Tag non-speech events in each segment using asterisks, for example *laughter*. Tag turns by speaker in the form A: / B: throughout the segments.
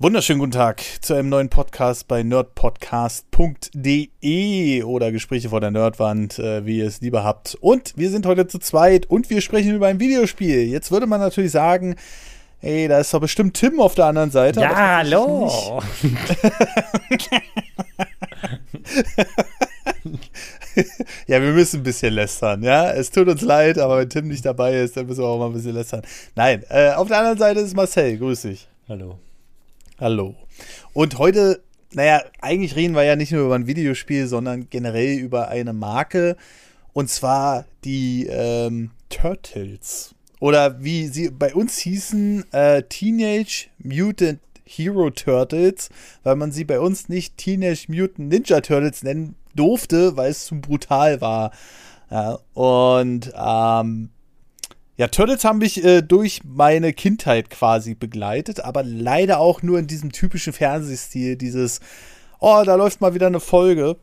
A: Wunderschönen guten Tag zu einem neuen Podcast bei nerdpodcast.de oder Gespräche vor der Nerdwand, äh, wie ihr es lieber habt. Und wir sind heute zu zweit und wir sprechen über ein Videospiel. Jetzt würde man natürlich sagen, ey, da ist doch bestimmt Tim auf der anderen Seite.
B: Ja, hallo. *laughs*
A: ja, wir müssen ein bisschen lästern, ja. Es tut uns leid, aber wenn Tim nicht dabei ist, dann müssen wir auch mal ein bisschen lästern. Nein, äh, auf der anderen Seite ist Marcel. Grüß dich.
B: Hallo.
A: Hallo. Und heute, naja, eigentlich reden wir ja nicht nur über ein Videospiel, sondern generell über eine Marke. Und zwar die ähm, Turtles. Oder wie sie bei uns hießen, äh, Teenage Mutant Hero Turtles, weil man sie bei uns nicht Teenage Mutant Ninja Turtles nennen durfte, weil es zu brutal war. Ja, und ähm, ja, Turtles haben mich äh, durch meine Kindheit quasi begleitet, aber leider auch nur in diesem typischen Fernsehstil, dieses, oh, da läuft mal wieder eine Folge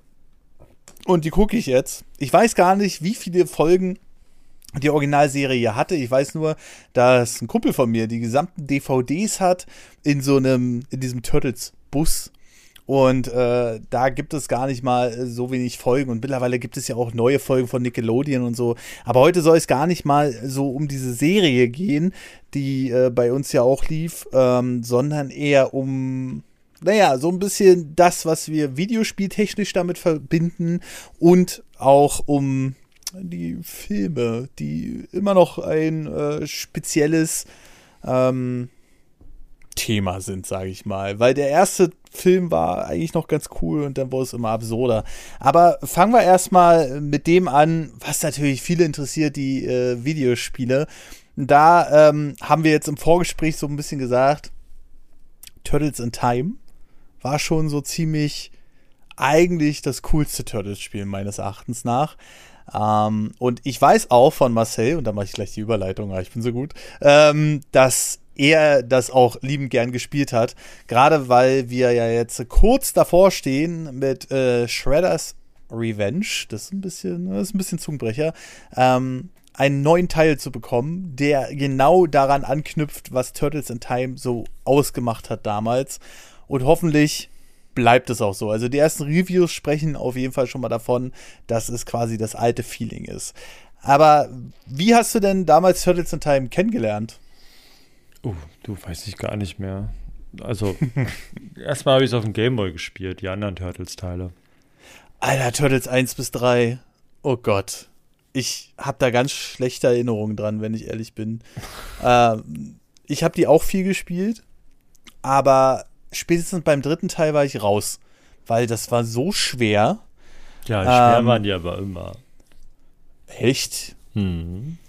A: und die gucke ich jetzt. Ich weiß gar nicht, wie viele Folgen die Originalserie hatte. Ich weiß nur, dass ein Kumpel von mir die gesamten DVDs hat in so einem, in diesem Turtles-Bus. Und äh, da gibt es gar nicht mal äh, so wenig Folgen. Und mittlerweile gibt es ja auch neue Folgen von Nickelodeon und so. Aber heute soll es gar nicht mal so um diese Serie gehen, die äh, bei uns ja auch lief, ähm, sondern eher um naja, so ein bisschen das, was wir videospieltechnisch damit verbinden und auch um die Filme, die immer noch ein äh, spezielles ähm, Thema sind, sage ich mal. Weil der erste Film war eigentlich noch ganz cool und dann wurde es immer absurder. Aber fangen wir erstmal mit dem an, was natürlich viele interessiert, die äh, Videospiele. Da ähm, haben wir jetzt im Vorgespräch so ein bisschen gesagt, Turtles in Time war schon so ziemlich eigentlich das coolste Turtles-Spiel meines Erachtens nach. Ähm, und ich weiß auch von Marcel, und da mache ich gleich die Überleitung, aber ich bin so gut, ähm, dass er das auch liebend gern gespielt hat. Gerade weil wir ja jetzt kurz davor stehen mit äh, Shredders Revenge. Das ist ein bisschen, das ist ein bisschen Zungenbrecher. Ähm, einen neuen Teil zu bekommen, der genau daran anknüpft, was Turtles in Time so ausgemacht hat damals. Und hoffentlich bleibt es auch so. Also die ersten Reviews sprechen auf jeden Fall schon mal davon, dass es quasi das alte Feeling ist. Aber wie hast du denn damals Turtles in Time kennengelernt?
B: Uh, du weiß ich gar nicht mehr. Also, *laughs* erstmal habe ich es auf dem Gameboy gespielt, die anderen Turtles-Teile.
A: Alter, Turtles 1 bis 3. Oh Gott. Ich habe da ganz schlechte Erinnerungen dran, wenn ich ehrlich bin. *laughs* ähm, ich habe die auch viel gespielt, aber spätestens beim dritten Teil war ich raus, weil das war so schwer.
B: Ja, schwer ähm, waren die aber immer.
A: Echt?
B: Hm.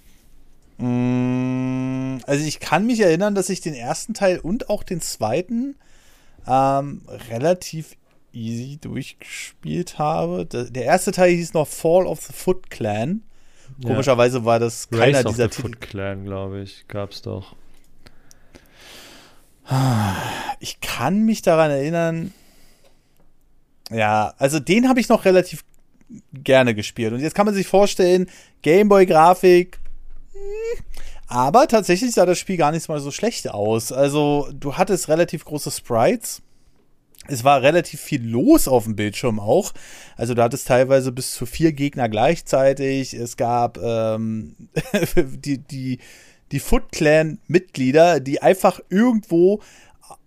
A: Mm, also ich kann mich erinnern, dass ich den ersten Teil und auch den zweiten ähm, relativ easy durchgespielt habe. Der erste Teil hieß noch Fall of the Foot Clan. Ja. Komischerweise war das keiner
B: Race
A: dieser
B: of the Titel. Foot Clan, glaube ich, gab's doch.
A: Ich kann mich daran erinnern. Ja, also den habe ich noch relativ gerne gespielt. Und jetzt kann man sich vorstellen, Gameboy-Grafik, aber tatsächlich sah das Spiel gar nicht mal so schlecht aus. Also, du hattest relativ große Sprites. Es war relativ viel los auf dem Bildschirm auch. Also du hattest teilweise bis zu vier Gegner gleichzeitig. Es gab ähm, *laughs* die, die, die Foot Clan-Mitglieder, die einfach irgendwo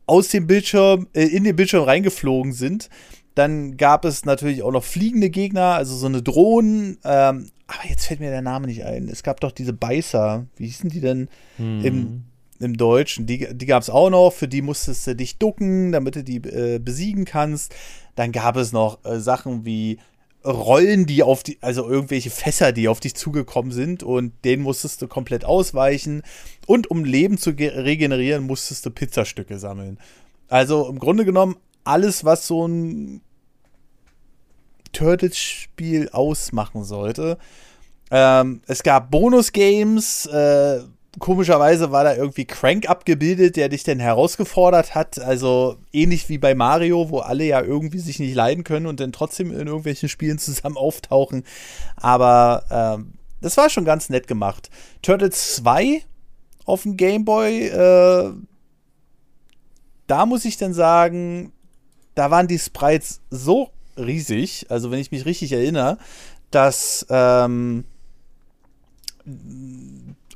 A: aus dem Bildschirm, äh, in den Bildschirm reingeflogen sind. Dann gab es natürlich auch noch fliegende Gegner, also so eine Drohnen. Ähm, aber jetzt fällt mir der Name nicht ein. Es gab doch diese Beißer. Wie hießen die denn hm. im, im Deutschen? Die, die gab es auch noch. Für die musstest du dich ducken, damit du die äh, besiegen kannst. Dann gab es noch äh, Sachen wie Rollen, die auf die, also irgendwelche Fässer, die auf dich zugekommen sind und denen musstest du komplett ausweichen. Und um Leben zu regenerieren, musstest du Pizzastücke sammeln. Also im Grunde genommen alles, was so ein Turtles-Spiel ausmachen sollte. Ähm, es gab Bonus-Games. Äh, komischerweise war da irgendwie Crank abgebildet, der dich dann herausgefordert hat. Also ähnlich wie bei Mario, wo alle ja irgendwie sich nicht leiden können und dann trotzdem in irgendwelchen Spielen *laughs* zusammen auftauchen. Aber ähm, das war schon ganz nett gemacht. Turtles 2 auf dem Game Boy äh, da muss ich dann sagen, da waren die Sprites so riesig, also wenn ich mich richtig erinnere, dass ähm,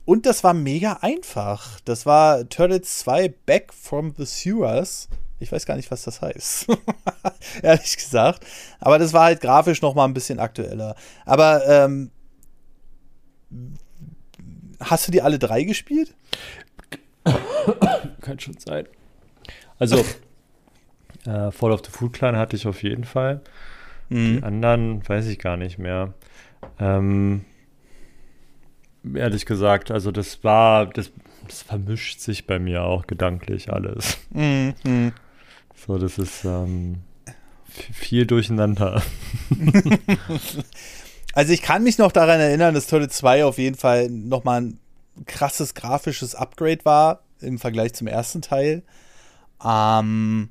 A: und das war mega einfach. Das war Turtles 2 Back from the Sewers. Ich weiß gar nicht, was das heißt. *laughs* Ehrlich gesagt. Aber das war halt grafisch noch mal ein bisschen aktueller. Aber ähm, hast du die alle drei gespielt? *coughs*
B: Kann schon sein. Also, äh, Fall of the Food Clan hatte ich auf jeden Fall. Mhm. Die anderen weiß ich gar nicht mehr. Ähm, ehrlich gesagt, also das war, das, das, vermischt sich bei mir auch gedanklich alles. Mhm. So, das ist ähm, viel durcheinander. *laughs*
A: also ich kann mich noch daran erinnern, dass Toilet 2 auf jeden Fall nochmal ein krasses grafisches Upgrade war im Vergleich zum ersten Teil. Ähm,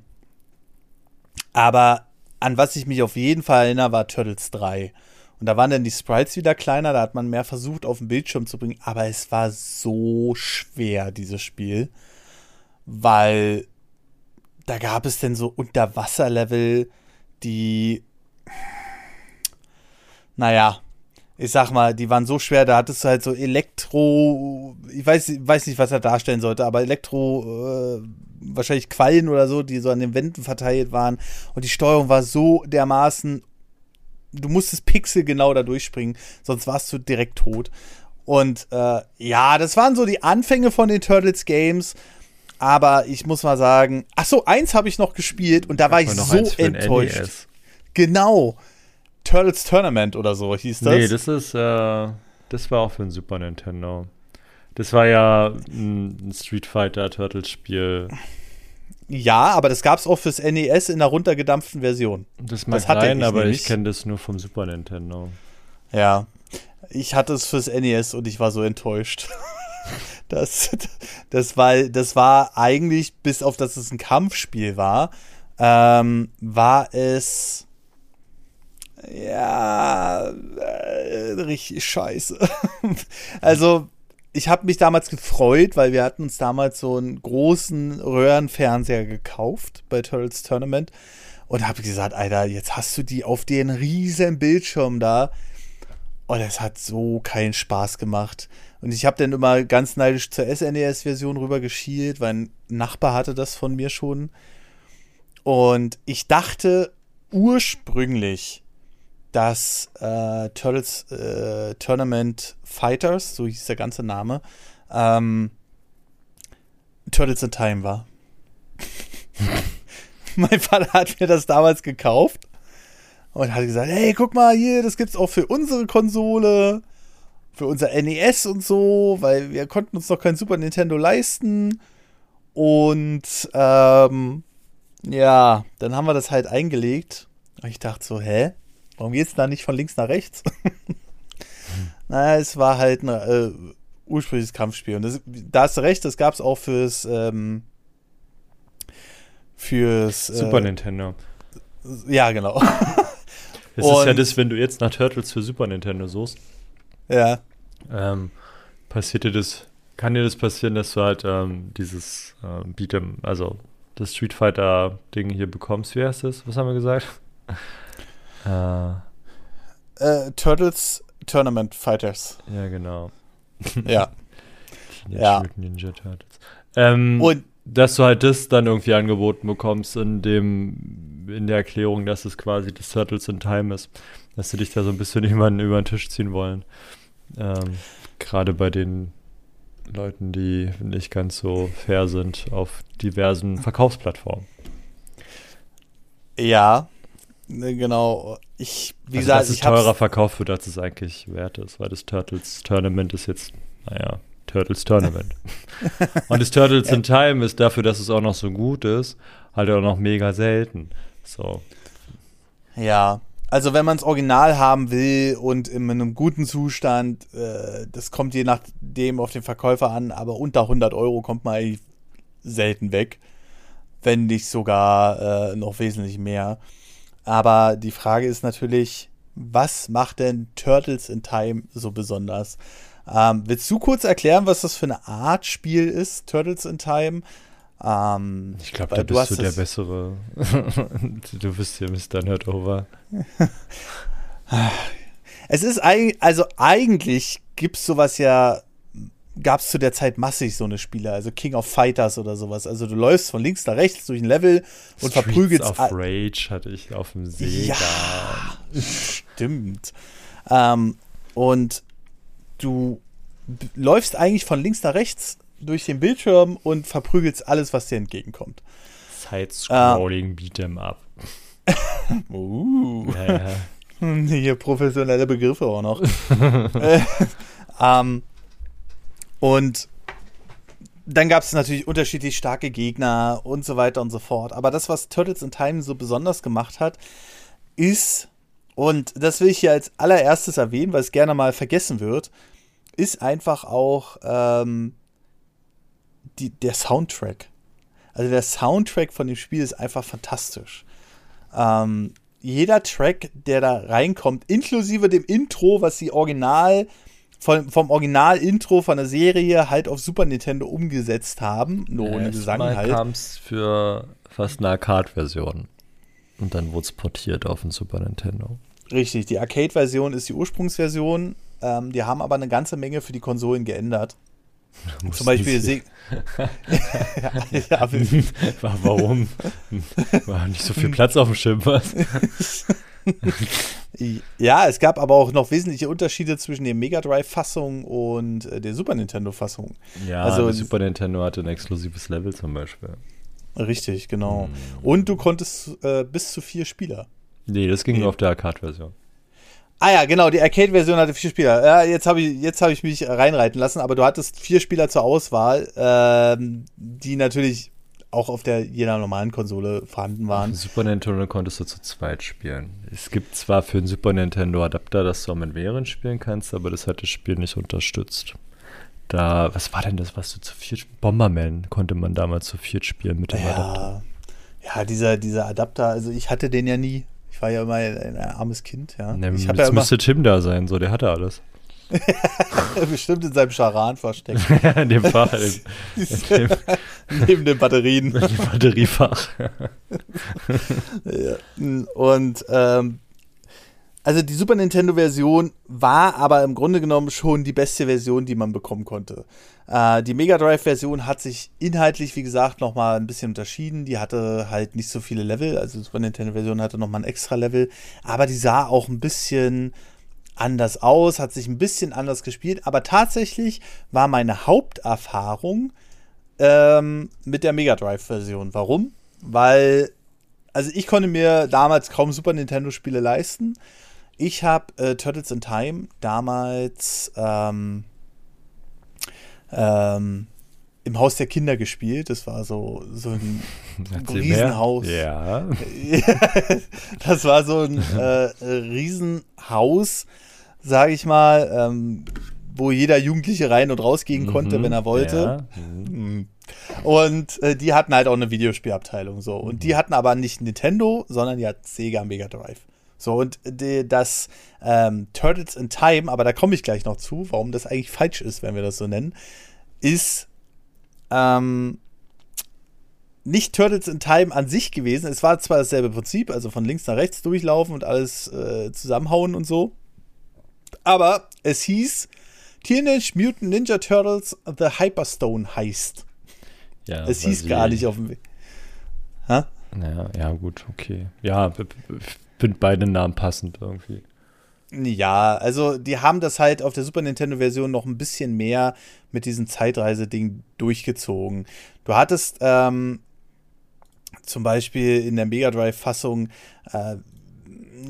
A: aber an was ich mich auf jeden Fall erinnere, war Turtles 3. Und da waren dann die Sprites wieder kleiner, da hat man mehr versucht, auf den Bildschirm zu bringen. Aber es war so schwer, dieses Spiel. Weil da gab es denn so Unterwasserlevel, die. Naja, ich sag mal, die waren so schwer, da hattest du halt so Elektro, ich weiß, weiß nicht, was er darstellen sollte, aber Elektro, äh, wahrscheinlich Quallen oder so, die so an den Wänden verteilt waren. Und die Steuerung war so dermaßen, du musstest Pixel genau da durchspringen, sonst warst du direkt tot. Und äh, ja, das waren so die Anfänge von den Turtles Games. Aber ich muss mal sagen, ach so, eins habe ich noch gespielt und da war ich so enttäuscht. NES. Genau. Turtles Tournament oder so hieß das.
B: Nee, das ist, äh, das war auch für ein Super Nintendo. Das war ja ein Street Fighter Turtles Spiel.
A: Ja, aber das gab es auch fürs NES in einer runtergedampften Version.
B: Das mag das sein, ich aber nämlich. ich kenne das nur vom Super Nintendo.
A: Ja, ich hatte es fürs NES und ich war so enttäuscht. *laughs* das, das, war, das war eigentlich, bis auf dass es ein Kampfspiel war, ähm, war es ja äh, richtig scheiße. *laughs* also ich habe mich damals gefreut, weil wir hatten uns damals so einen großen Röhrenfernseher gekauft bei Turtles Tournament und habe gesagt, Alter, jetzt hast du die auf den riesen Bildschirm da. Und es hat so keinen Spaß gemacht. Und ich habe dann immer ganz neidisch zur SNES-Version rüber geschielt, weil ein Nachbar hatte das von mir schon. Und ich dachte ursprünglich, dass äh, Turtles äh, Tournament Fighters, so hieß der ganze Name, ähm, Turtles in Time war. *laughs* mein Vater hat mir das damals gekauft und hat gesagt, hey, guck mal hier, das gibt's auch für unsere Konsole, für unser NES und so, weil wir konnten uns noch kein Super Nintendo leisten. Und ähm, ja, dann haben wir das halt eingelegt. Und ich dachte so, hä? Warum geht es da nicht von links nach rechts? *laughs* naja, es war halt ein äh, ursprüngliches Kampfspiel. Und das, da hast du recht, das gab es auch fürs ähm, fürs
B: äh, Super Nintendo.
A: Ja, genau. *laughs*
B: Es ist ja das, wenn du jetzt nach Turtles für Super Nintendo suchst.
A: Ja.
B: Ähm, passiert dir das, kann dir das passieren, dass du halt ähm, dieses äh, Beat'em, also das Street Fighter Ding hier bekommst? Wie heißt das? Was haben wir gesagt?
A: Äh, äh, Turtles Tournament Fighters.
B: Ja, genau. *laughs*
A: ja.
B: ja. Ninja Turtles. Ähm, und dass du halt das dann irgendwie angeboten bekommst in dem in der Erklärung, dass es quasi das Turtles in Time ist, dass sie dich da so ein bisschen *laughs* jemanden über den Tisch ziehen wollen. Ähm, Gerade bei den Leuten, die nicht ganz so fair sind auf diversen Verkaufsplattformen.
A: Ja, Ne, genau. Ich,
B: wie also, gesagt, dass es teurer verkauft wird, als es eigentlich wert ist, weil das Turtles Tournament ist jetzt, naja, Turtles Tournament. *laughs* Und das Turtles in Time ist dafür, dass es auch noch so gut ist, halt auch noch mega selten. So.
A: Ja, also wenn man es original haben will und in einem guten Zustand, äh, das kommt je nachdem auf den Verkäufer an, aber unter 100 Euro kommt man eigentlich selten weg. Wenn nicht sogar äh, noch wesentlich mehr. Aber die Frage ist natürlich, was macht denn Turtles in Time so besonders? Ähm, willst du kurz erklären, was das für eine Art Spiel ist, Turtles in Time? Ähm,
B: ich glaube, da bist du der Bessere. *laughs* du bist hier Mr. Nerdover. *laughs*
A: es ist eigentlich, also eigentlich gibt es sowas ja, gab es zu der Zeit massig so eine Spiele, also King of Fighters oder sowas. Also du läufst von links nach rechts durch ein Level und Streets verprügelst.
B: of Rage hatte ich auf dem See.
A: Ja, stimmt. Ähm, und du läufst eigentlich von links nach rechts durch den Bildschirm und verprügelst alles, was dir entgegenkommt.
B: Side-Scrolling uh, Beat'em Up. *laughs*
A: uh. Ja, ja. *laughs* Hier professionelle Begriffe auch noch. *laughs* äh, ähm, und dann gab es natürlich unterschiedlich starke Gegner und so weiter und so fort. Aber das, was Turtles in Time so besonders gemacht hat, ist, und das will ich hier als allererstes erwähnen, weil es gerne mal vergessen wird, ist einfach auch ähm, die, der Soundtrack. Also der Soundtrack von dem Spiel ist einfach fantastisch. Ähm, jeder Track, der da reinkommt, inklusive dem Intro, was sie original vom, vom Original-Intro von der Serie halt auf Super Nintendo umgesetzt haben, nur ohne Gesang
B: Mal
A: halt.
B: kam es für fast eine Arcade-Version. Und dann wurde es portiert auf den Super Nintendo.
A: Richtig, die Arcade-Version ist die Ursprungsversion. Ähm, die haben aber eine ganze Menge für die Konsolen geändert. *laughs* Zum Beispiel Se *laughs*
B: ja, *laughs* ja, Warum? War nicht so viel Platz auf dem Schirm, was? *laughs*
A: ja, es gab aber auch noch wesentliche Unterschiede zwischen der Mega Drive-Fassung und äh, der Super Nintendo-Fassung.
B: Ja, also, Super Nintendo hatte ein exklusives Level zum Beispiel.
A: Richtig, genau. Hm. Und du konntest äh, bis zu vier Spieler.
B: Nee, das ging nee. nur auf der Arcade-Version.
A: Ah ja, genau, die Arcade-Version hatte vier Spieler. Ja, jetzt habe ich, hab ich mich reinreiten lassen, aber du hattest vier Spieler zur Auswahl, ähm, die natürlich auch auf der jeder normalen Konsole vorhanden waren.
B: Super Nintendo konntest du zu zweit spielen. Es gibt zwar für einen Super Nintendo Adapter, dass du auch mit mehreren spielen kannst, aber das hat das Spiel nicht unterstützt. Da, was war denn das, was du zu viert Bomberman konnte man damals zu viert spielen mit dem
A: ja,
B: Adapter.
A: Ja, dieser, dieser Adapter, also ich hatte den ja nie war ja immer ein, armes Kind, ja.
B: Ne,
A: ich
B: jetzt ja müsste Tim da sein, so, der hatte alles. *laughs*
A: Bestimmt in seinem Charan versteckt. *laughs*
B: in dem Fach. *laughs* In,
A: in dem, neben den Batterien. In
B: dem Batteriefach.
A: ja. Und ähm, also die Super Nintendo-Version war aber im Grunde genommen schon die beste Version, die man bekommen konnte. Äh, die Mega Drive-Version hat sich inhaltlich, wie gesagt, nochmal ein bisschen unterschieden. Die hatte halt nicht so viele Level, also die Super Nintendo-Version hatte nochmal ein extra Level, aber die sah auch ein bisschen anders aus, hat sich ein bisschen anders gespielt, aber tatsächlich war meine Haupterfahrung ähm, mit der Mega Drive-Version. Warum? Weil, also ich konnte mir damals kaum Super Nintendo-Spiele leisten. Ich habe äh, Turtles in Time damals ähm, ähm, im Haus der Kinder gespielt. Das war so, so ein *laughs* Riesenhaus.
B: Ja. *laughs*
A: das war so ein *laughs* äh, Riesenhaus, sage ich mal, ähm, wo jeder Jugendliche rein und rausgehen konnte, mhm, wenn er wollte. Ja. Mhm. Und äh, die hatten halt auch eine Videospielabteilung so. Und mhm. die hatten aber nicht Nintendo, sondern die hat Sega Mega Drive. So, und die, das ähm, Turtles in Time, aber da komme ich gleich noch zu, warum das eigentlich falsch ist, wenn wir das so nennen, ist ähm, nicht Turtles in Time an sich gewesen. Es war zwar dasselbe Prinzip, also von links nach rechts durchlaufen und alles äh, zusammenhauen und so. Aber es hieß Teenage Mutant Ninja Turtles The Hyperstone Heist. Ja, es hieß gar nicht auf dem Weg.
B: Ha? Ja, ja, gut, okay. Ja, finde beide Namen passend irgendwie.
A: Ja, also die haben das halt auf der Super Nintendo-Version noch ein bisschen mehr mit diesem Zeitreise-Ding durchgezogen. Du hattest ähm, zum Beispiel in der Mega Drive-Fassung äh,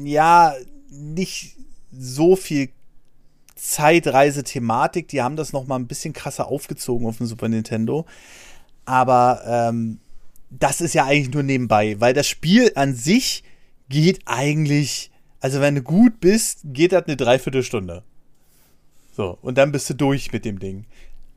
A: ja nicht so viel Zeitreise-Thematik. Die haben das noch mal ein bisschen krasser aufgezogen auf dem Super Nintendo. Aber ähm, das ist ja eigentlich nur nebenbei, weil das Spiel an sich geht eigentlich, also wenn du gut bist, geht das eine Dreiviertelstunde. So, und dann bist du durch mit dem Ding.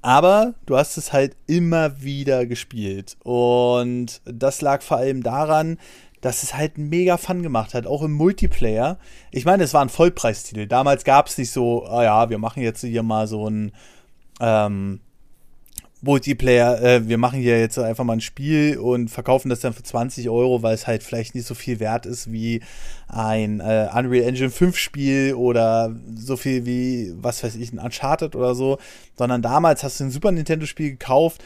A: Aber du hast es halt immer wieder gespielt. Und das lag vor allem daran, dass es halt mega Fun gemacht hat, auch im Multiplayer. Ich meine, es war ein Vollpreistitel. Damals gab es nicht so, ah ja, wir machen jetzt hier mal so ein, ähm, Multiplayer, äh, wir machen hier jetzt einfach mal ein Spiel und verkaufen das dann für 20 Euro, weil es halt vielleicht nicht so viel wert ist wie ein äh, Unreal Engine 5 Spiel oder so viel wie, was weiß ich, ein Uncharted oder so, sondern damals hast du ein Super Nintendo Spiel gekauft,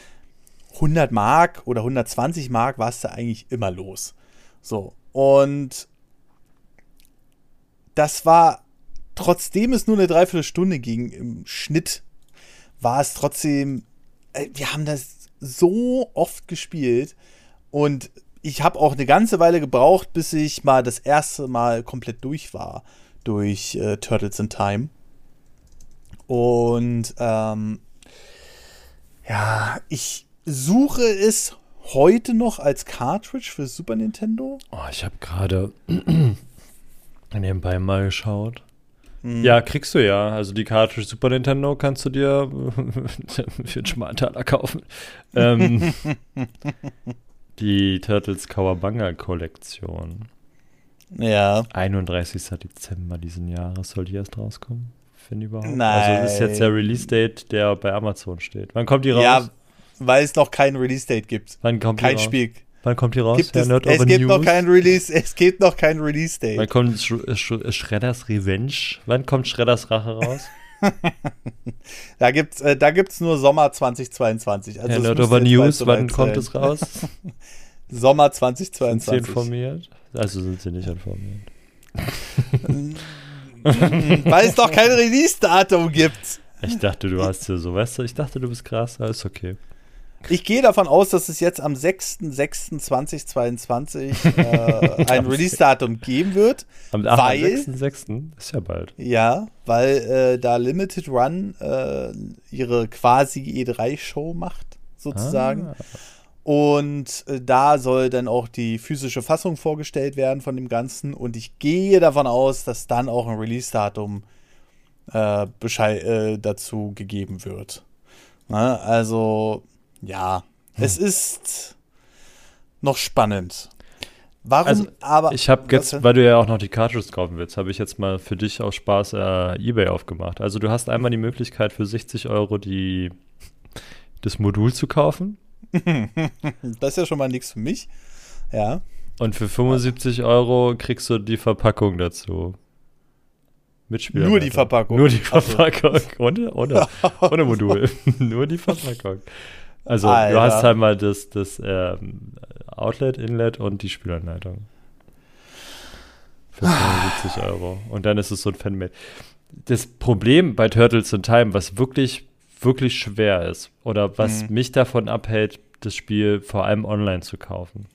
A: 100 Mark oder 120 Mark warst du eigentlich immer los. So, und das war, trotzdem es nur eine Dreiviertelstunde ging im Schnitt, war es trotzdem wir haben das so oft gespielt und ich habe auch eine ganze Weile gebraucht, bis ich mal das erste Mal komplett durch war durch äh, Turtles in Time. Und ähm, ja, ich suche es heute noch als Cartridge für Super Nintendo.
B: Oh, ich habe gerade *clears throat* nebenbei mal geschaut. Mhm. Ja, kriegst du ja. Also die Cartridge Super Nintendo kannst du dir *laughs* für einen Schmaltaler kaufen. Ähm, *laughs* die Turtles Kawabanga Kollektion.
A: Ja.
B: 31. Dezember diesen Jahres soll die erst rauskommen. Finde ich überhaupt.
A: Nein.
B: Also das ist jetzt der Release-Date, der bei Amazon steht. Wann kommt die raus? Ja,
A: weil es noch kein Release-Date gibt.
B: Wann kommt
A: Kein
B: die raus?
A: Spiel.
B: Wann kommt die raus?
A: Gibt es, es gibt noch kein Release, es gibt noch kein Release-Date.
B: Wann kommt Sh Sh Shredders Revenge? Wann kommt Shredders Rache raus? *laughs*
A: da gibt's, äh, da gibt's nur Sommer 2022.
B: Also Herr Nerdover News, wann kommt es raus? *laughs*
A: Sommer 2022.
B: Sind Sie informiert? Also sind Sie nicht informiert. *laughs*
A: Weil es doch kein Release-Datum gibt.
B: Ich dachte, du hast weißt du, ich dachte, du bist krass, alles okay.
A: Ich gehe davon aus, dass es jetzt am 6.6.2022 äh, *laughs* ein Release-Datum geben wird.
B: Am 6.6. ist ja bald.
A: Ja, weil äh, da Limited Run äh, ihre quasi E3-Show macht, sozusagen. Ah. Und äh, da soll dann auch die physische Fassung vorgestellt werden von dem Ganzen. Und ich gehe davon aus, dass dann auch ein Release-Datum äh, äh, dazu gegeben wird. Na, also ja, hm. es ist noch spannend. Warum
B: also,
A: aber.
B: Ich habe jetzt, weil du ja auch noch die Cartridges kaufen willst, habe ich jetzt mal für dich aus Spaß äh, eBay aufgemacht. Also du hast einmal die Möglichkeit für 60 Euro die, das Modul zu kaufen. *laughs*
A: das ist ja schon mal nichts für mich. Ja.
B: Und für 75 Euro kriegst du die Verpackung dazu. Mitspieler.
A: Nur die Verpackung.
B: Nur die Verpackung. Ohne, ohne, *laughs* ohne Modul. *laughs* Nur die Verpackung. Also Alter. du hast halt mal das, das ähm, Outlet, Inlet und die Spielanleitung. Für 75 Euro. Und dann ist es so ein Fanmade. Das Problem bei Turtles in Time, was wirklich, wirklich schwer ist, oder was mhm. mich davon abhält, das Spiel vor allem online zu kaufen,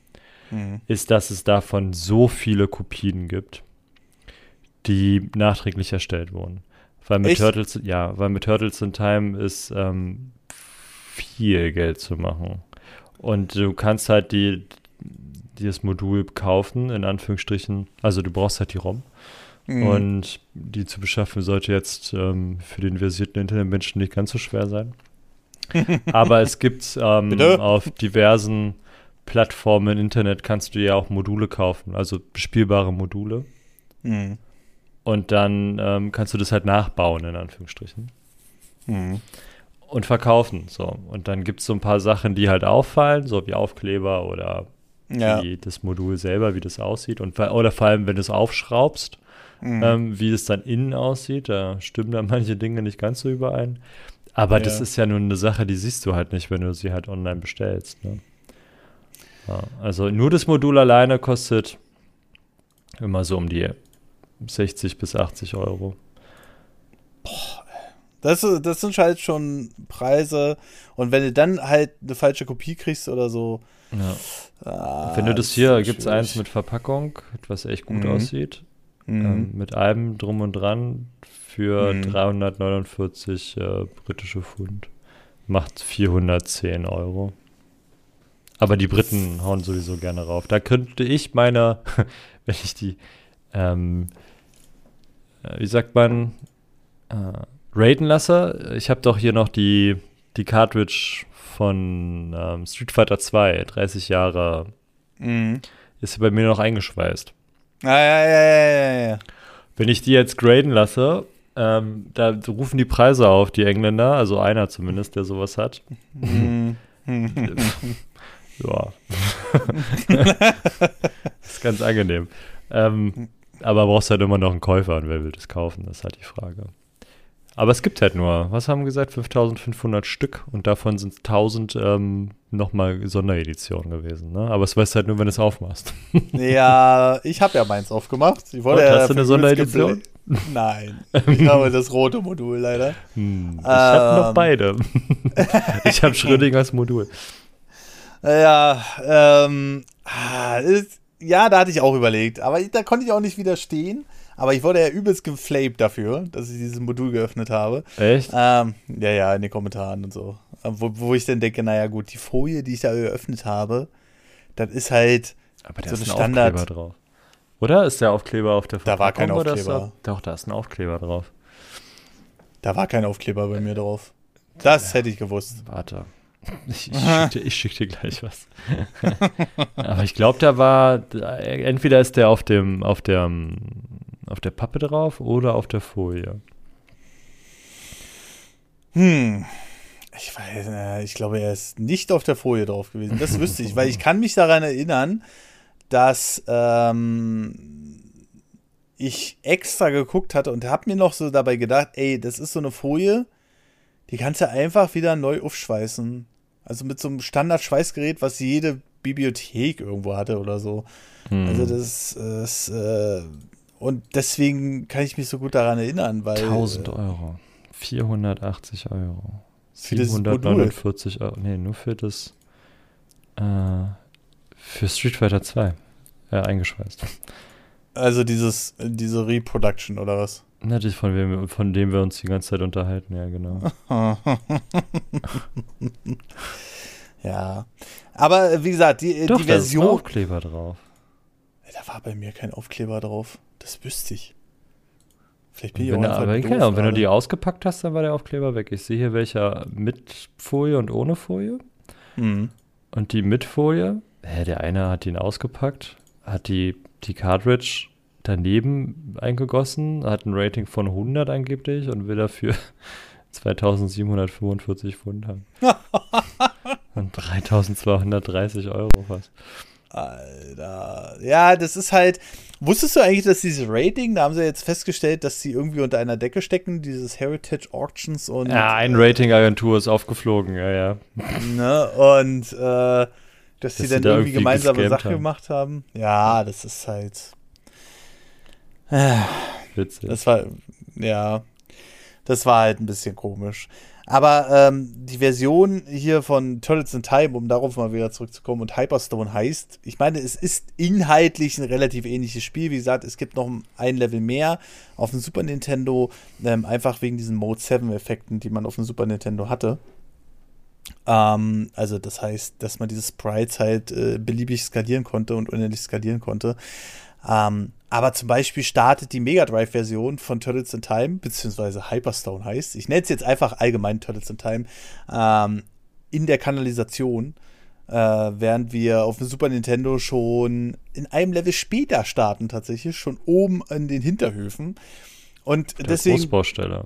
B: mhm. ist, dass es davon so viele Kopien gibt, die nachträglich erstellt wurden. Weil mit Turtles, ja, weil mit Turtles in Time ist ähm, viel Geld zu machen. Und du kannst halt die, dieses Modul kaufen, in Anführungsstrichen. Also du brauchst halt die ROM. Mhm. Und die zu beschaffen sollte jetzt ähm, für den versierten Internetmenschen nicht ganz so schwer sein. *laughs* Aber es gibt ähm, auf diversen Plattformen im Internet kannst du ja auch Module kaufen, also bespielbare Module. Mhm. Und dann ähm, kannst du das halt nachbauen, in Anführungsstrichen. Mhm und verkaufen. So. Und dann gibt es so ein paar Sachen, die halt auffallen, so wie Aufkleber oder ja. wie das Modul selber, wie das aussieht. Und, oder vor allem, wenn du es aufschraubst, mhm. ähm, wie es dann innen aussieht. Da stimmen dann *laughs* manche Dinge nicht ganz so überein. Aber ja. das ist ja nur eine Sache, die siehst du halt nicht, wenn du sie halt online bestellst. Ne? Ja, also nur das Modul alleine kostet immer so um die 60 bis 80 Euro.
A: Das, das sind halt schon Preise. Und wenn du dann halt eine falsche Kopie kriegst oder so.
B: Ja. Ah, wenn du das hier, gibt es eins mit Verpackung, was echt gut mhm. aussieht. Mhm. Ähm, mit allem drum und dran für mhm. 349 äh, britische Pfund. Macht 410 Euro. Aber die Briten hauen sowieso gerne rauf. Da könnte ich meine, *laughs* wenn ich die, ähm, äh, wie sagt man, äh, raiden lasse. Ich habe doch hier noch die, die Cartridge von ähm, Street Fighter 2, 30 Jahre. Mhm. Ist bei mir noch eingeschweißt.
A: Ah, ja, ja, ja, ja, ja.
B: Wenn ich die jetzt graden lasse, Ähm, da rufen die Preise auf, die Engländer, also einer zumindest, der sowas hat.
A: Mhm. *laughs*
B: ja. *laughs* ist ganz angenehm. Ähm, aber brauchst halt immer noch einen Käufer und wer will das kaufen? Das ist halt die Frage. Aber es gibt halt nur, was haben wir gesagt, 5500 Stück und davon sind 1000 ähm, nochmal Sondereditionen gewesen. Ne? Aber es weißt halt nur, wenn du es aufmachst. *laughs*
A: Ja, ich habe ja meins aufgemacht. Ich wollte
B: Und,
A: ja
B: hast du eine Sonderedition?
A: Nein, *laughs* ich habe das rote Modul leider.
B: Hm, ich habe noch
A: Ähm.
B: beide. *laughs* ich habe Schrödingers Modul.
A: Ja, ähm, ah, ist, ja, da hatte ich auch überlegt, aber da konnte ich auch nicht widerstehen. Aber ich wurde ja übelst geflamed dafür, dass ich dieses Modul geöffnet habe.
B: Echt?
A: Ähm, ja, ja, in den Kommentaren und so. Ähm, Wo, wo ich dann denke, naja, gut, die Folie, die ich da geöffnet das ist halt,
B: Aber da
A: so
B: ist ein
A: Standard-
B: Aufkleber drauf. Oder ist der Aufkleber auf der
A: Da war kein
B: Verpackung
A: Aufkleber.
B: Da, doch, da ist ein Aufkleber drauf.
A: da war kein Aufkleber bei mir drauf. Das hätte ich gewusst.
B: Warte. Ich, ich schicke schick dir gleich was. *laughs* Aber ich glaube, da war, entweder ist der auf dem, auf der, auf der Pappe drauf oder auf der Folie.
A: Hm. Ich weiß, äh, ich glaube, er ist nicht auf der Folie drauf gewesen. Das wüsste ich, weil ich *laughs* kann mich daran erinnern, dass ähm, ich extra geguckt hatte und habe mir noch so dabei gedacht, ey, das ist so eine Folie, die kannst du einfach wieder neu aufschweißen. Also mit so einem Standard-Schweißgerät, was jede Bibliothek irgendwo hatte oder so.
B: Hm.
A: Also das ist äh, und deswegen kann ich mich so gut daran erinnern, weil
B: 1000
A: äh,
B: Euro. 480 Euro.
A: Für dieses Modul.
B: 749 Euro. Nee, nur für das. Äh, für Street Fighter 2. Äh, eingeschweißt.
A: Also dieses, diese Reproduction oder was?
B: Na, das von, wem, von dem wir uns die ganze Zeit unterhalten, ja, genau. *laughs* *laughs*
A: ja. Aber äh, wie gesagt, die,
B: Doch,
A: die
B: da ist ein
A: Version.
B: Aufkleber drauf.
A: Da war bei mir kein Aufkleber drauf. Das wüsste ich. Vielleicht bin ich
B: Wenn
A: auch einfach
B: aber
A: doof
B: genau, wenn du die ausgepackt hast, dann war der Aufkleber weg. Ich sehe hier welcher mit Folie und ohne Folie.
A: Mhm.
B: Und die mit Folie, hä, der eine hat ihn ausgepackt, hat die, die Cartridge daneben eingegossen, hat ein Rating von 100 angeblich und will dafür *laughs* 2745 Pfund haben. *laughs* und 3230 Euro fast.
A: Alter. Ja, das ist halt. Wusstest du eigentlich, dass dieses Rating, da haben sie jetzt festgestellt, dass sie irgendwie unter einer Decke stecken, dieses Heritage Auctions und.
B: Ja, eine Ratingagentur ist aufgeflogen, ja, ja.
A: Ne? Und äh, dass,
B: Dass
A: sie dann
B: da
A: irgendwie
B: irgendwie
A: gemeinsame
B: gescammt
A: Sache
B: haben.
A: gemacht haben. Ja, das ist halt. Äh,
B: Witzig.
A: Das war, ja, das war halt ein bisschen komisch. Aber ähm, die Version hier von Turtles in Time, um darauf mal wieder zurückzukommen, und Hyperstone heißt, ich meine, es ist inhaltlich ein relativ ähnliches Spiel. Wie gesagt, es gibt noch ein Level mehr auf dem Super Nintendo, ähm, einfach wegen diesen Mode 7-Effekten, die man auf dem Super Nintendo hatte. Ähm, also das heißt, dass man diese Sprites halt äh, beliebig skalieren konnte und unendlich skalieren konnte. Ähm, aber zum Beispiel startet die Mega Drive-Version von Turtles in Time, beziehungsweise Hyperstone heißt. Ich nenne es jetzt einfach allgemein Turtles in Time, ähm, in der Kanalisation, äh, während wir auf dem Super Nintendo schon in einem Level später starten, tatsächlich, schon oben in den Hinterhöfen. Und
B: Der
A: deswegen.
B: Großbaustelle.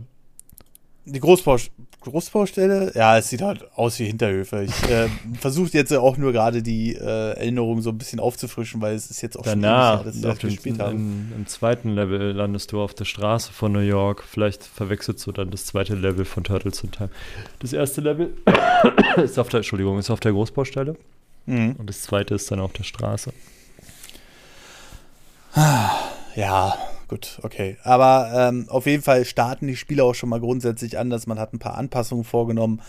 A: Die Großbau Großbaustelle, ja, es sieht halt aus wie Hinterhöfe. Ich äh, *laughs* versuche jetzt auch nur gerade die äh, Erinnerungen so ein bisschen aufzufrischen, weil es ist jetzt auch
B: Danach,
A: ewig das
B: dem,
A: gespielt habe.
B: im, im zweiten Level landest du auf der Straße von New York. Vielleicht verwechselst du dann das zweite Level von Turtles in Time. Das erste Level *coughs* ist auf der, Entschuldigung, ist auf der Großbaustelle
A: Mhm.
B: und das zweite ist dann auf der Straße.
A: Ja, gut, okay. Aber ähm, auf jeden Fall starten die Spiele auch schon mal grundsätzlich anders. Man hat ein paar Anpassungen vorgenommen.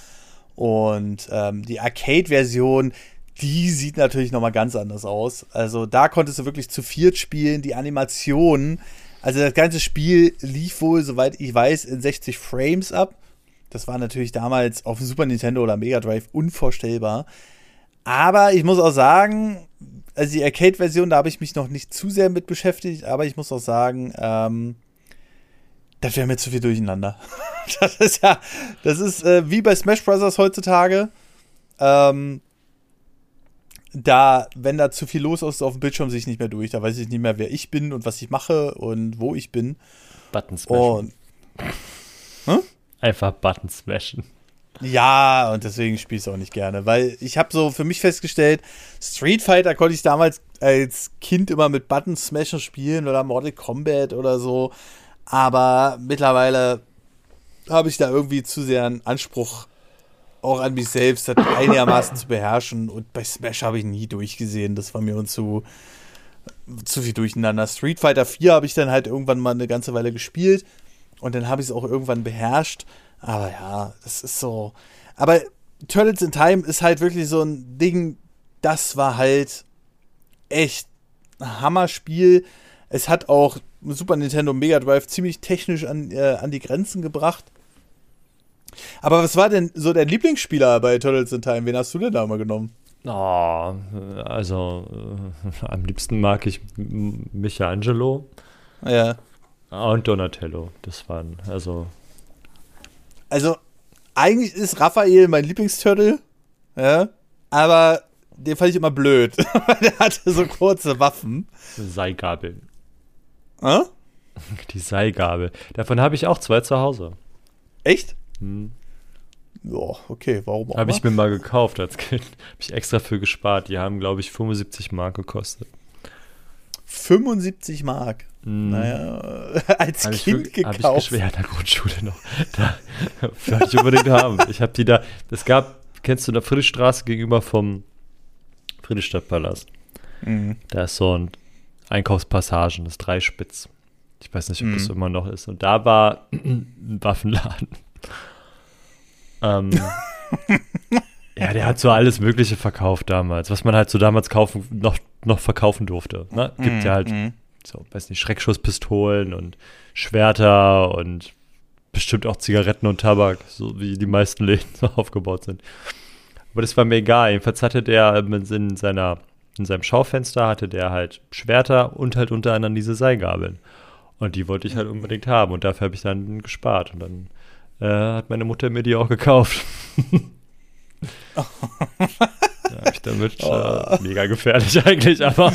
A: Und ähm, die Arcade-Version, die sieht natürlich noch mal ganz anders aus. Also da konntest du wirklich zu viert spielen. Die Animationen, also das ganze Spiel lief wohl, soweit ich weiß, in 60 Frames ab. Das war natürlich damals auf dem Super Nintendo oder Mega Drive unvorstellbar. Aber ich muss auch sagen, also die Arcade-Version, da habe ich mich noch nicht zu sehr mit beschäftigt, aber ich muss auch sagen, ähm, das wäre mir zu viel durcheinander. *laughs* das ist ja, das ist äh, wie bei Smash Bros. heutzutage. Ähm, da, wenn da zu viel los ist auf dem Bildschirm, sehe ich nicht mehr durch. Da weiß ich nicht mehr, wer ich bin und was ich mache und wo ich bin.
B: Button Smash.
A: Und
B: Hm? Einfach Button smashen.
A: Ja, und deswegen spiele ich es auch nicht gerne, weil ich habe so für mich festgestellt, Street Fighter konnte ich damals als Kind immer mit Button Smasher spielen oder Mortal Kombat oder so, aber mittlerweile habe ich da irgendwie zu sehr einen Anspruch auch an mich selbst, das einigermaßen zu beherrschen. Und bei Smash habe ich nie durchgesehen, das war mir zu zu viel durcheinander. Street Fighter 4 habe ich dann halt irgendwann mal eine ganze Weile gespielt und dann habe ich es auch irgendwann beherrscht aber ja, das ist so. Aber Turtles in Time ist halt wirklich so ein Ding, das war halt echt ein Hammerspiel. Es hat auch Super Nintendo Mega Drive ziemlich technisch an, äh, an die Grenzen gebracht. Aber was war denn so dein Lieblingsspieler bei Turtles in Time? Wen hast du denn da mal genommen?
B: Oh, also äh, am liebsten mag ich Michelangelo.
A: Ja.
B: Und Donatello. Das waren, also
A: also eigentlich ist Raphael mein Lieblingsturtle, ja, aber den fand ich immer blöd, *laughs* weil der hatte so kurze Waffen.
B: Seigabel.
A: Äh?
B: Die Seigabel. Davon habe ich auch zwei zu Hause.
A: Echt? Hm. Ja, okay, warum
B: auch Habe ich mir mal gekauft als Kind. Habe ich extra für gespart. Die haben, glaube ich, 75 Mark gekostet.
A: 75 Mark? Mm. Naja, *laughs* als hab Kind ich, gekauft. Habe ich
B: schwer in der Grundschule noch. *laughs* Da wollte ich unbedingt haben. Ich habe die da, es gab, kennst du, in der Friedrichstraße gegenüber vom Friedrichstadtpalast. Mhm. Da ist so ein Einkaufspassagen, das Dreispitz. Ich weiß nicht, ob mhm. das immer noch ist. Und da war *clears throat* ein Waffenladen. Ähm, *laughs* ja, der hat so alles Mögliche verkauft damals, was man halt so damals kaufen, noch, noch verkaufen durfte. Ne? Gibt mhm. ja halt mhm so, weiß nicht, Schreckschusspistolen und Schwerter und bestimmt auch Zigaretten und Tabak, so wie die meisten Läden *laughs* so aufgebaut sind. Aber das war mir egal. Jedenfalls hatte der in seiner in seinem Schaufenster hatte der halt Schwerter und halt unter anderem diese Seilgabeln. Und die wollte ich halt unbedingt haben und dafür habe ich dann gespart. Und dann äh, hat meine Mutter mir die auch gekauft. *laughs* Ja, ich damit oh. äh, mega gefährlich *laughs* eigentlich, aber.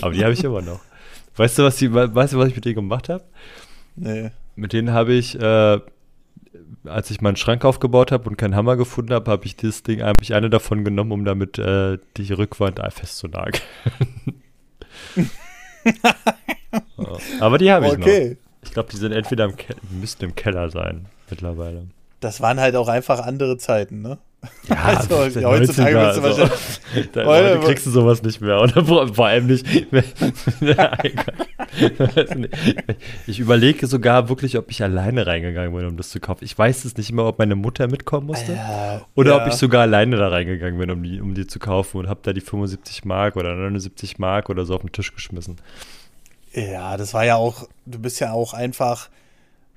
B: aber die habe ich immer noch. Weißt du, was die, weißt du, was ich mit denen gemacht habe?
A: Nee.
B: Mit denen habe ich, äh, als ich meinen Schrank aufgebaut habe und keinen Hammer gefunden habe, habe ich das Ding, habe ich eine davon genommen, um damit äh, die Rückwand festzunageln. *laughs* aber die habe ich okay. noch. Ich glaube, die sind entweder im Ke müssten im Keller sein mittlerweile.
A: Das waren halt auch einfach andere Zeiten, ne?
B: Ja, *laughs* also, heutzutage wirst du also, *laughs* da, heute kriegst du sowas nicht mehr. Oder vor allem nicht. *laughs* ich überlege sogar wirklich, ob ich alleine reingegangen bin, um das zu kaufen. Ich weiß es nicht mehr, ob meine Mutter mitkommen musste. Ja, oder ja. ob ich sogar alleine da reingegangen bin, um die, um die zu kaufen und habe da die 75 Mark oder 79 Mark oder so auf den Tisch geschmissen.
A: Ja, das war ja auch, du bist ja auch einfach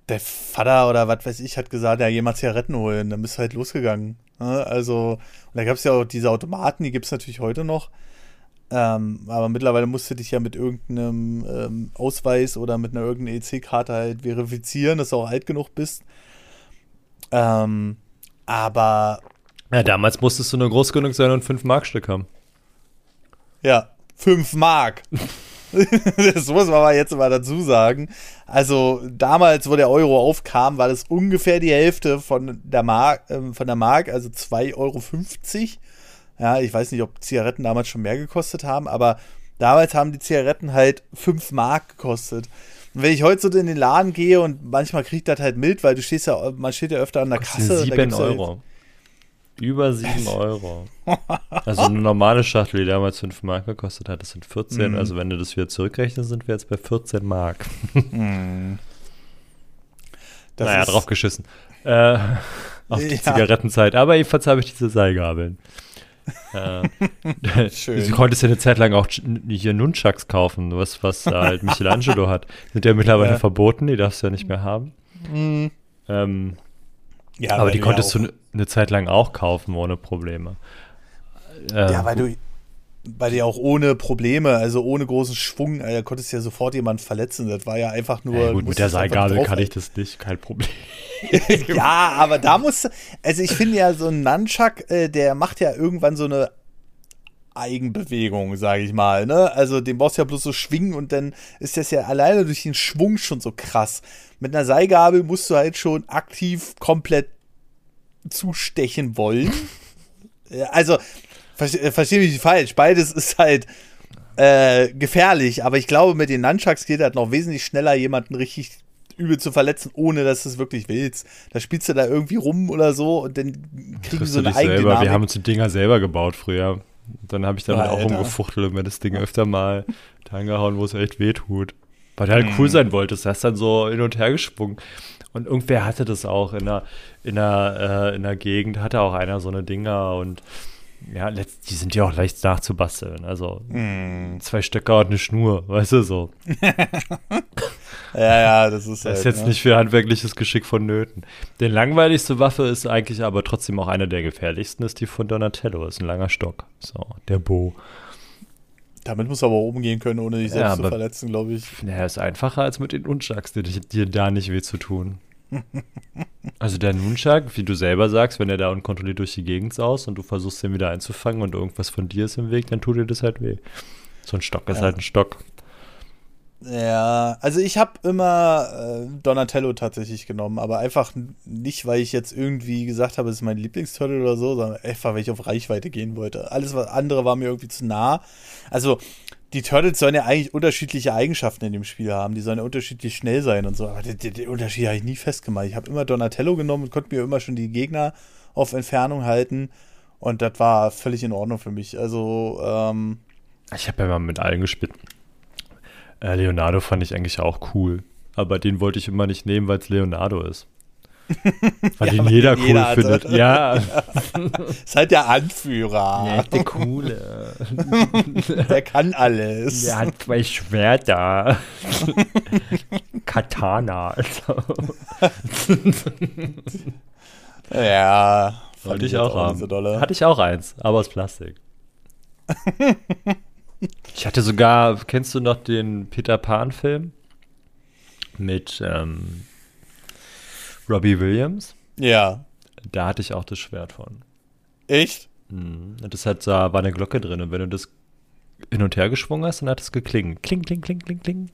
A: der Vater oder was weiß ich hat gesagt, ja, jemand Zigaretten holen. Dann bist du halt losgegangen. Ne? Also, und da gab es ja auch diese Automaten, die gibt es natürlich heute noch. Ähm, aber mittlerweile musst du dich ja mit irgendeinem ähm, Ausweis oder mit einer irgendeiner EC-Karte halt verifizieren, dass du auch alt genug bist. Ähm, aber.
B: Ja, damals musstest du nur groß genug sein und 5 Mark-Stück haben.
A: Ja, 5 Mark. *laughs* *laughs* das muss man mal jetzt mal dazu sagen. Also damals, wo der Euro aufkam, war das ungefähr die Hälfte von der Mark, äh, von der Mark, also 2,50 Euro. Ja, ich weiß nicht, ob Zigaretten damals schon mehr gekostet haben, aber damals haben die Zigaretten halt 5 Mark gekostet. Und wenn ich heute so in den Laden gehe und manchmal kriegt das halt mild, weil du stehst ja, man steht ja öfter an der Kasse.
B: 7 Euro. Halt über 7 Euro. *laughs* Also eine normale Schachtel, die damals 5 Mark gekostet hat, das sind 14. Mm. Also wenn du das wieder zurückrechnest, sind wir jetzt bei 14 Mark. *laughs* mm. naja, drauf geschissen. Äh, *laughs* auf die ja. Zigarettenzeit. Aber jedenfalls habe ich diese Seilgabeln. äh, Schön. Du konntest ja eine Zeit lang auch hier Nunchucks kaufen, was, was halt Michelangelo hat. Sind ja mittlerweile ja. verboten, die darfst du ja nicht mehr haben. Mm. Ähm, ja, aber die konntest du eine Zeit lang auch kaufen ohne Probleme.
A: Ähm, ja, weil du bei dir auch ohne Probleme, also ohne großen Schwung, äh, konntest ja sofort jemanden verletzen. Das war ja einfach nur. Ja,
B: gut, mit der Seilgabel kann ich das nicht, kein Problem. *laughs*
A: ja, aber da musst du, also ich finde ja so ein Nunchuck, äh, der macht ja irgendwann so eine Eigenbewegung, sage ich mal. Ne? Also den brauchst du ja bloß so schwingen und dann ist das ja alleine durch den Schwung schon so krass. Mit einer Seilgabel musst du halt schon aktiv komplett zustechen wollen. *laughs* also, verstehe versteh mich nicht falsch, beides ist halt äh, gefährlich, aber ich glaube, mit den Nunchucks geht halt noch wesentlich schneller, jemanden richtig übel zu verletzen, ohne dass du es wirklich willst. Da spielst du da irgendwie rum oder so und dann kriegen sie so eine eigene
B: selber. Wir haben uns die Dinger selber gebaut früher. Dann habe ich damit Alter. auch rumgefuchtelt und mir das Ding öfter mal angehauen, wo es echt weh tut. Weil du halt hm. cool sein wolltest. Du hast dann so hin und her gesprungen. Und irgendwer hatte das auch in der, in der, äh, in der Gegend, hatte auch einer so eine Dinger und ja, die sind ja auch leicht nachzubasteln. Also mm. zwei Stöcker und eine Schnur, weißt du so. *laughs*
A: ja, ja, das ist.
B: Das halt, ist jetzt ne? nicht für handwerkliches Geschick vonnöten. Die langweiligste Waffe ist eigentlich aber trotzdem auch eine der gefährlichsten, ist die von Donatello. Ist ein langer Stock. So, der Bo.
A: Damit muss er aber umgehen können, ohne dich selbst ja, zu verletzen, glaube ich.
B: Naja, ist einfacher als mit den Nunchucks, dir, dir da nicht weh zu tun. *laughs* Also der Nunchuck, wie du selber sagst, wenn er da unkontrolliert durch die Gegend saust und du versuchst den wieder einzufangen und irgendwas von dir ist im Weg, dann tut dir das halt weh. So ein Stock ist ja. halt ein Stock.
A: Ja, also ich habe immer äh, Donatello tatsächlich genommen, aber einfach nicht, weil ich jetzt irgendwie gesagt habe, es ist mein Lieblingsturtle oder so, sondern einfach, weil ich auf Reichweite gehen wollte. Alles was andere war mir irgendwie zu nah. Also die Turtles sollen ja eigentlich unterschiedliche Eigenschaften in dem Spiel haben. Die sollen ja unterschiedlich schnell sein und so. Aber den, den Unterschied habe ich nie festgemacht. Ich habe immer Donatello genommen und konnte mir immer schon die Gegner auf Entfernung halten. Und das war völlig in Ordnung für mich. Also, ähm.
B: Ich habe ja mal mit allen gespielt. Äh, Leonardo fand ich eigentlich auch cool. Aber den wollte ich immer nicht nehmen, weil es Leonardo ist. *laughs* Weil ja, den jeder cool jeder findet. Also. Ja.
A: ist halt der Anführer.
B: Ja, der Coole. *laughs*
A: der kann alles.
B: Der hat zwei Schwerter. *laughs* Katana.
A: ja.
B: Wollte ich auch haben. So Hatte ich auch eins, aber aus Plastik. Ich hatte sogar, kennst du noch den Peter Pan-Film? Mit, ähm, Robbie Williams.
A: Ja.
B: Da hatte ich auch das Schwert von.
A: Echt?
B: Mhm. Das hat, da war eine Glocke drin und wenn du das hin und her geschwungen hast, dann hat es geklingelt. Kling, kling, kling, kling, kling.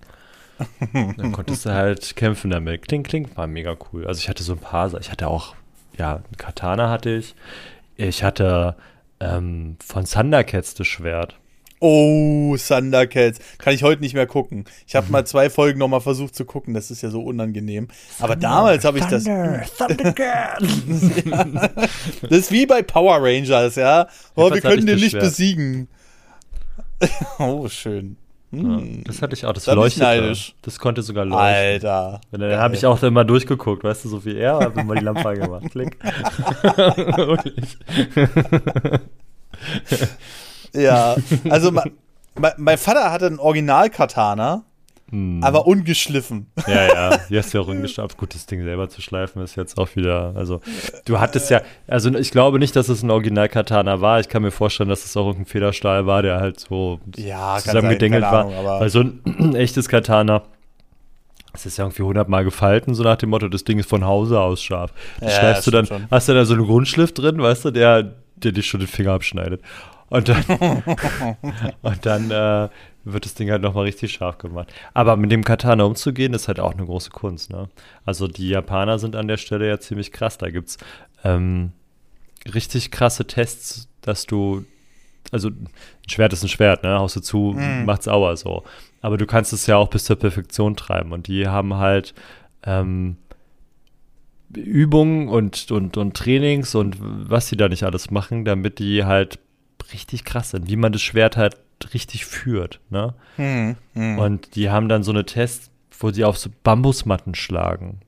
B: *laughs* dann konntest du halt kämpfen damit. Kling, kling, war mega cool. Also ich hatte so ein paar, ich hatte auch, ja, Katana hatte ich. Ich hatte ähm, von Thundercats das Schwert.
A: Oh, Thundercats. Kann ich heute nicht mehr gucken. Ich habe mhm. mal zwei Folgen noch mal versucht zu gucken. Das ist ja so unangenehm. Aber Thunder, damals habe ich das. *laughs* Thundercats. *laughs* Das ist wie bei Power Rangers, ja. Oh, wir können den nicht besiegen. *laughs* oh, schön.
B: Hm. Ja, das hatte ich auch. Das da leuchtete. Das konnte sogar leuchten.
A: Alter.
B: Da habe ich auch immer durchgeguckt, weißt du, so wie er, habe immer die Lampe angemacht. Klick. Wirklich.
A: Ja, also mein, mein Vater hatte einen Original-Katana, hm. aber ungeschliffen.
B: Ja, ja, die hast du ja auch ungeschliffen. Gut, das Ding selber zu schleifen ist jetzt auch wieder, also du hattest ja, also ich glaube nicht, dass es ein Original-Katana war. Ich kann mir vorstellen, dass es auch irgendein Federstahl war, der halt so
A: ja,
B: zusammengedengelt war. Ahnung, Weil so ein *clears throat* echtes Katana das ist ja irgendwie hundertmal gefalten, so nach dem Motto, das Ding ist von Hause aus scharf. Das ja, schleifst du dann, schon. hast du da so einen Grundschliff drin, weißt du, der, der dir schon den Finger abschneidet. Und dann, *laughs* und dann äh, wird das Ding halt nochmal richtig scharf gemacht. Aber mit dem Katana umzugehen, ist halt auch eine große Kunst. Ne? Also die Japaner sind an der Stelle ja ziemlich krass. Da gibt es ähm, richtig krasse Tests, dass du, also ein Schwert ist ein Schwert, ne? Haust du zu, mm. macht's auer so. Aber du kannst es ja auch bis zur Perfektion treiben. Und die haben halt ähm, Übungen und, und, und Trainings und was sie da nicht alles machen, damit die halt richtig krass sind, wie man das Schwert halt richtig führt. Ne? Hm, hm. Und die haben dann so eine Tests, wo sie auf so Bambusmatten schlagen.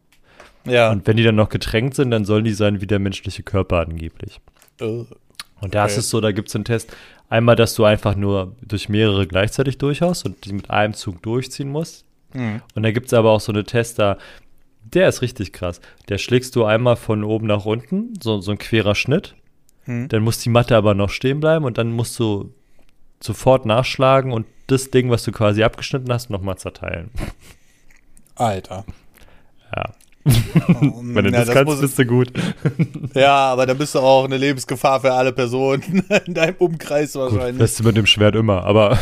B: Ja. Und wenn die dann noch getränkt sind, dann sollen die sein wie der menschliche Körper angeblich. Uh, und da okay. ist es so, da gibt es einen Test. Einmal, dass du einfach nur durch mehrere gleichzeitig durchhaust und die mit einem Zug durchziehen musst. Hm. Und da gibt es aber auch so eine Test, da, der ist richtig krass. Der schlägst du einmal von oben nach unten, so, so ein querer Schnitt. Hm. Dann muss die Matte aber noch stehen bleiben und dann musst du sofort nachschlagen und das Ding, was du quasi abgeschnitten hast, nochmal zerteilen.
A: Alter.
B: Ja. *laughs* Wenn du ja, das, das kannst, muss, bist du gut. *laughs*
A: ja, aber dann bist du auch eine Lebensgefahr für alle Personen *laughs* in deinem Umkreis wahrscheinlich. Gut,
B: bist du mit dem Schwert immer, aber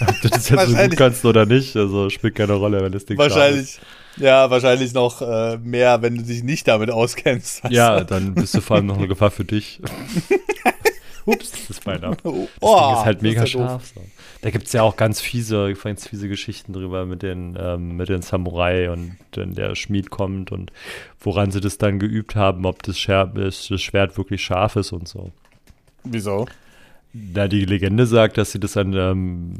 B: ob du das jetzt so gut kannst oder nicht, also spielt keine Rolle, wenn das Ding
A: Wahrscheinlich. Ja, wahrscheinlich noch äh, mehr, wenn du dich nicht damit auskennst.
B: Ja, dann bist du vor allem noch eine Gefahr für dich. *laughs* Ups, das ist Bein ab. Das oh, Ding ist halt mega ist scharf. So. Da gibt es ja auch ganz fiese, ganz fiese Geschichten drüber mit den, ähm, mit den Samurai und wenn der Schmied kommt und woran sie das dann geübt haben, ob das, Scher das Schwert wirklich scharf ist und so.
A: Wieso?
B: Na, die Legende sagt, dass sie das an ähm,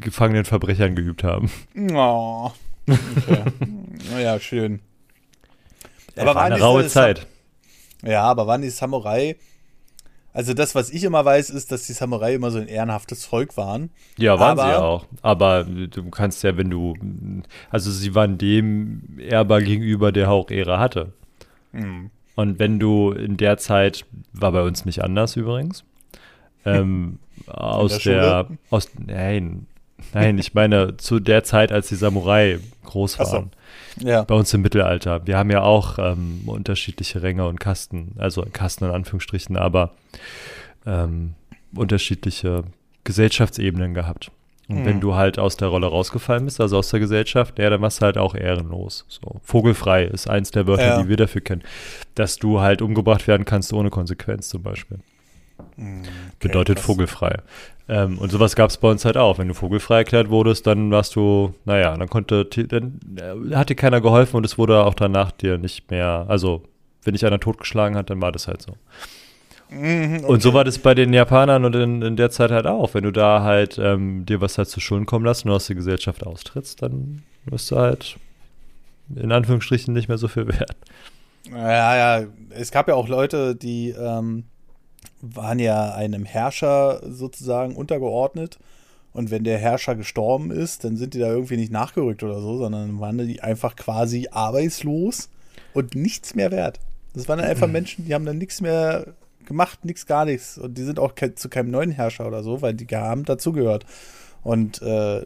B: gefangenen Verbrechern geübt haben.
A: Oh. Okay. *laughs* naja, schön.
B: Aber war eine raue Zeit.
A: Ja, aber waren die Samurai also das, was ich immer weiß, ist, dass die Samurai immer so ein ehrenhaftes Volk waren.
B: Ja, waren aber, sie auch. Aber du kannst ja, wenn du, also sie waren dem ehrbar gegenüber, der auch Ehre hatte. Mhm. Und wenn du in der Zeit, war bei uns nicht anders übrigens, ähm, *laughs* aus der, der aus, nein, nein, ich meine zu der Zeit, als die Samurai groß waren. Ja. Bei uns im Mittelalter. Wir haben ja auch ähm, unterschiedliche Ränge und Kasten, also Kasten in Anführungsstrichen, aber ähm, unterschiedliche Gesellschaftsebenen gehabt. Und mhm. wenn du halt aus der Rolle rausgefallen bist, also aus der Gesellschaft, ja, dann warst du halt auch ehrenlos. So. Vogelfrei ist eins der Wörter, ja. die wir dafür kennen. Dass du halt umgebracht werden kannst ohne Konsequenz zum Beispiel. Mhm. Okay, Bedeutet krass. vogelfrei. Ähm, und sowas gab es bei uns halt auch. Wenn du vogelfrei erklärt wurdest, dann warst du, naja, dann konnte, dann äh, hat dir keiner geholfen und es wurde auch danach dir nicht mehr, also wenn dich einer totgeschlagen hat, dann war das halt so. Mhm, okay. Und so war das bei den Japanern und in, in der Zeit halt auch. Wenn du da halt ähm, dir was halt zu Schulden kommen lässt und aus der Gesellschaft austrittst, dann wirst du halt in Anführungsstrichen nicht mehr so viel *laughs* wert.
A: Ja, ja, es gab ja auch Leute, die ähm, waren ja einem Herrscher sozusagen untergeordnet. Und wenn der Herrscher gestorben ist, dann sind die da irgendwie nicht nachgerückt oder so, sondern waren die einfach quasi arbeitslos und nichts mehr wert. Das waren dann einfach *clears throat* Menschen, die haben dann nichts mehr gemacht, nichts, gar nichts. Und die sind auch ke zu keinem neuen Herrscher oder so, weil die haben dazugehört. Und äh,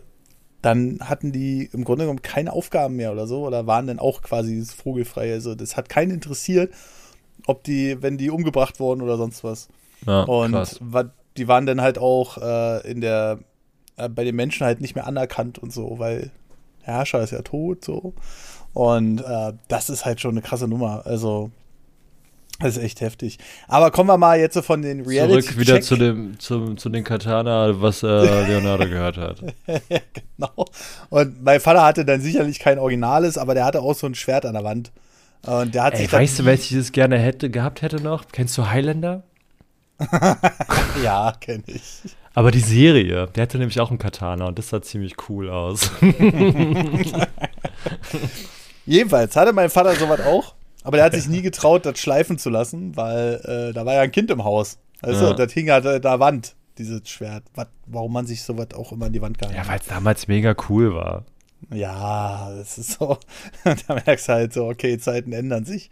A: dann hatten die im Grunde genommen keine Aufgaben mehr oder so oder waren dann auch quasi vogelfrei. Also das hat keinen interessiert, ob die, wenn die umgebracht wurden oder sonst was. Ja, und krass. die waren dann halt auch äh, in der, äh, bei den Menschen halt nicht mehr anerkannt und so, weil der Herrscher ist ja tot, so. Und äh, das ist halt schon eine krasse Nummer. Also, das ist echt heftig. Aber kommen wir mal jetzt so von den
B: Reality Zurück wieder zu dem zu, zu den Katana, was äh, Leonardo gehört hat. *laughs*
A: genau. Und mein Vater hatte dann sicherlich kein Originales, aber der hatte auch so ein Schwert an der Wand. Und der hat
B: Ey, sich weißt du, welches ich das gerne hätte gehabt hätte noch? Kennst du Highlander? *laughs*
A: ja, kenne ich.
B: Aber die Serie, der hatte nämlich auch einen Katana und das sah ziemlich cool aus. *laughs*
A: Jedenfalls hatte mein Vater sowas auch, aber der hat sich nie getraut, das schleifen zu lassen, weil äh, da war ja ein Kind im Haus. Also, ja. das hing halt äh, da Wand, dieses Schwert. Was, warum man sich sowas auch immer in die Wand gehalten
B: hat. Ja, weil es damals mega cool war.
A: Ja, das ist so. *laughs* da merkst du halt so, okay, Zeiten ändern sich.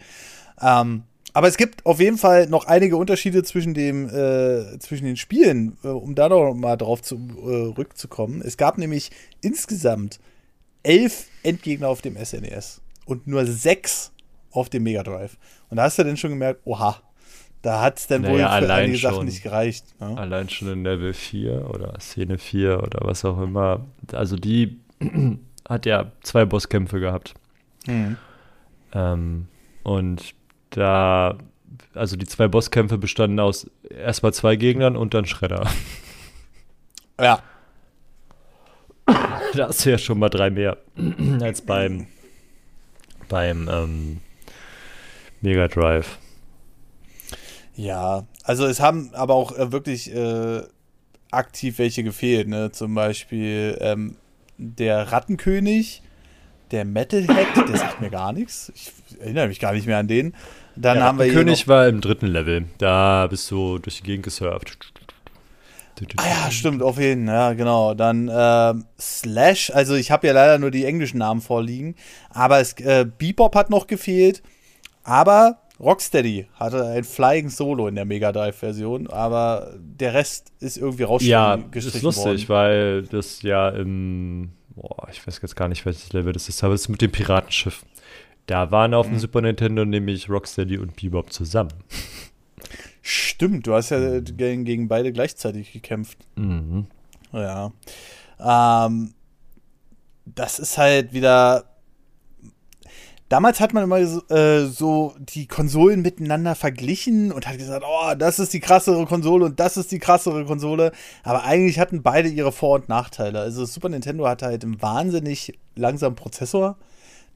A: Ähm, aber es gibt auf jeden Fall noch einige Unterschiede zwischen, dem, äh, zwischen den Spielen, äh, um da noch mal drauf zurückzukommen. Äh, es gab nämlich insgesamt elf Endgegner auf dem SNES e und nur sechs auf dem Mega Drive. Und da hast du dann schon gemerkt, oha, da hat es dann naja, wohl für einige schon, Sachen nicht gereicht.
B: Ne? Allein schon in Level 4 oder Szene 4 oder was auch immer. Also die *clears throat* hat ja zwei Bosskämpfe gehabt. Mhm. Ähm, und da, also die zwei Bosskämpfe bestanden aus erstmal zwei Gegnern und dann Schredder. *laughs*
A: Ja.
B: Da hast du ja schon mal drei mehr als beim, beim ähm, Mega Drive.
A: Ja, also es haben aber auch äh, wirklich äh, aktiv welche gefehlt, ne? Zum Beispiel ähm, der Rattenkönig, der Metalhead, der sagt mir gar nichts. Ich erinnere mich gar nicht mehr an den.
B: Dann ja, haben wir König war im dritten Level. Da bist du durch die Gegend gesurft.
A: Ah ja, stimmt, auf jeden Fall. Ja, genau. Dann äh, Slash, also ich habe ja leider nur die englischen Namen vorliegen, aber es, äh, Bebop hat noch gefehlt, aber Rocksteady hatte ein Flying Solo in der Mega Drive-Version, aber der Rest ist irgendwie rausgestrichen
B: Ja, ist lustig, worden. weil das ja im boah, ich weiß jetzt gar nicht, welches Level das ist, aber es ist mit dem Piratenschiff. Da waren auf dem mhm. Super Nintendo nämlich Rocksteady und Bebop zusammen.
A: Stimmt, du hast ja gegen, gegen beide gleichzeitig gekämpft. Mhm. Ja. Ähm, das ist halt wieder. Damals hat man immer so, äh, so, die Konsolen miteinander verglichen und hat gesagt, oh, das ist die krassere Konsole und das ist die krassere Konsole. Aber eigentlich hatten beide ihre Vor- und Nachteile. Also Super Nintendo hatte halt einen wahnsinnig langsamen Prozessor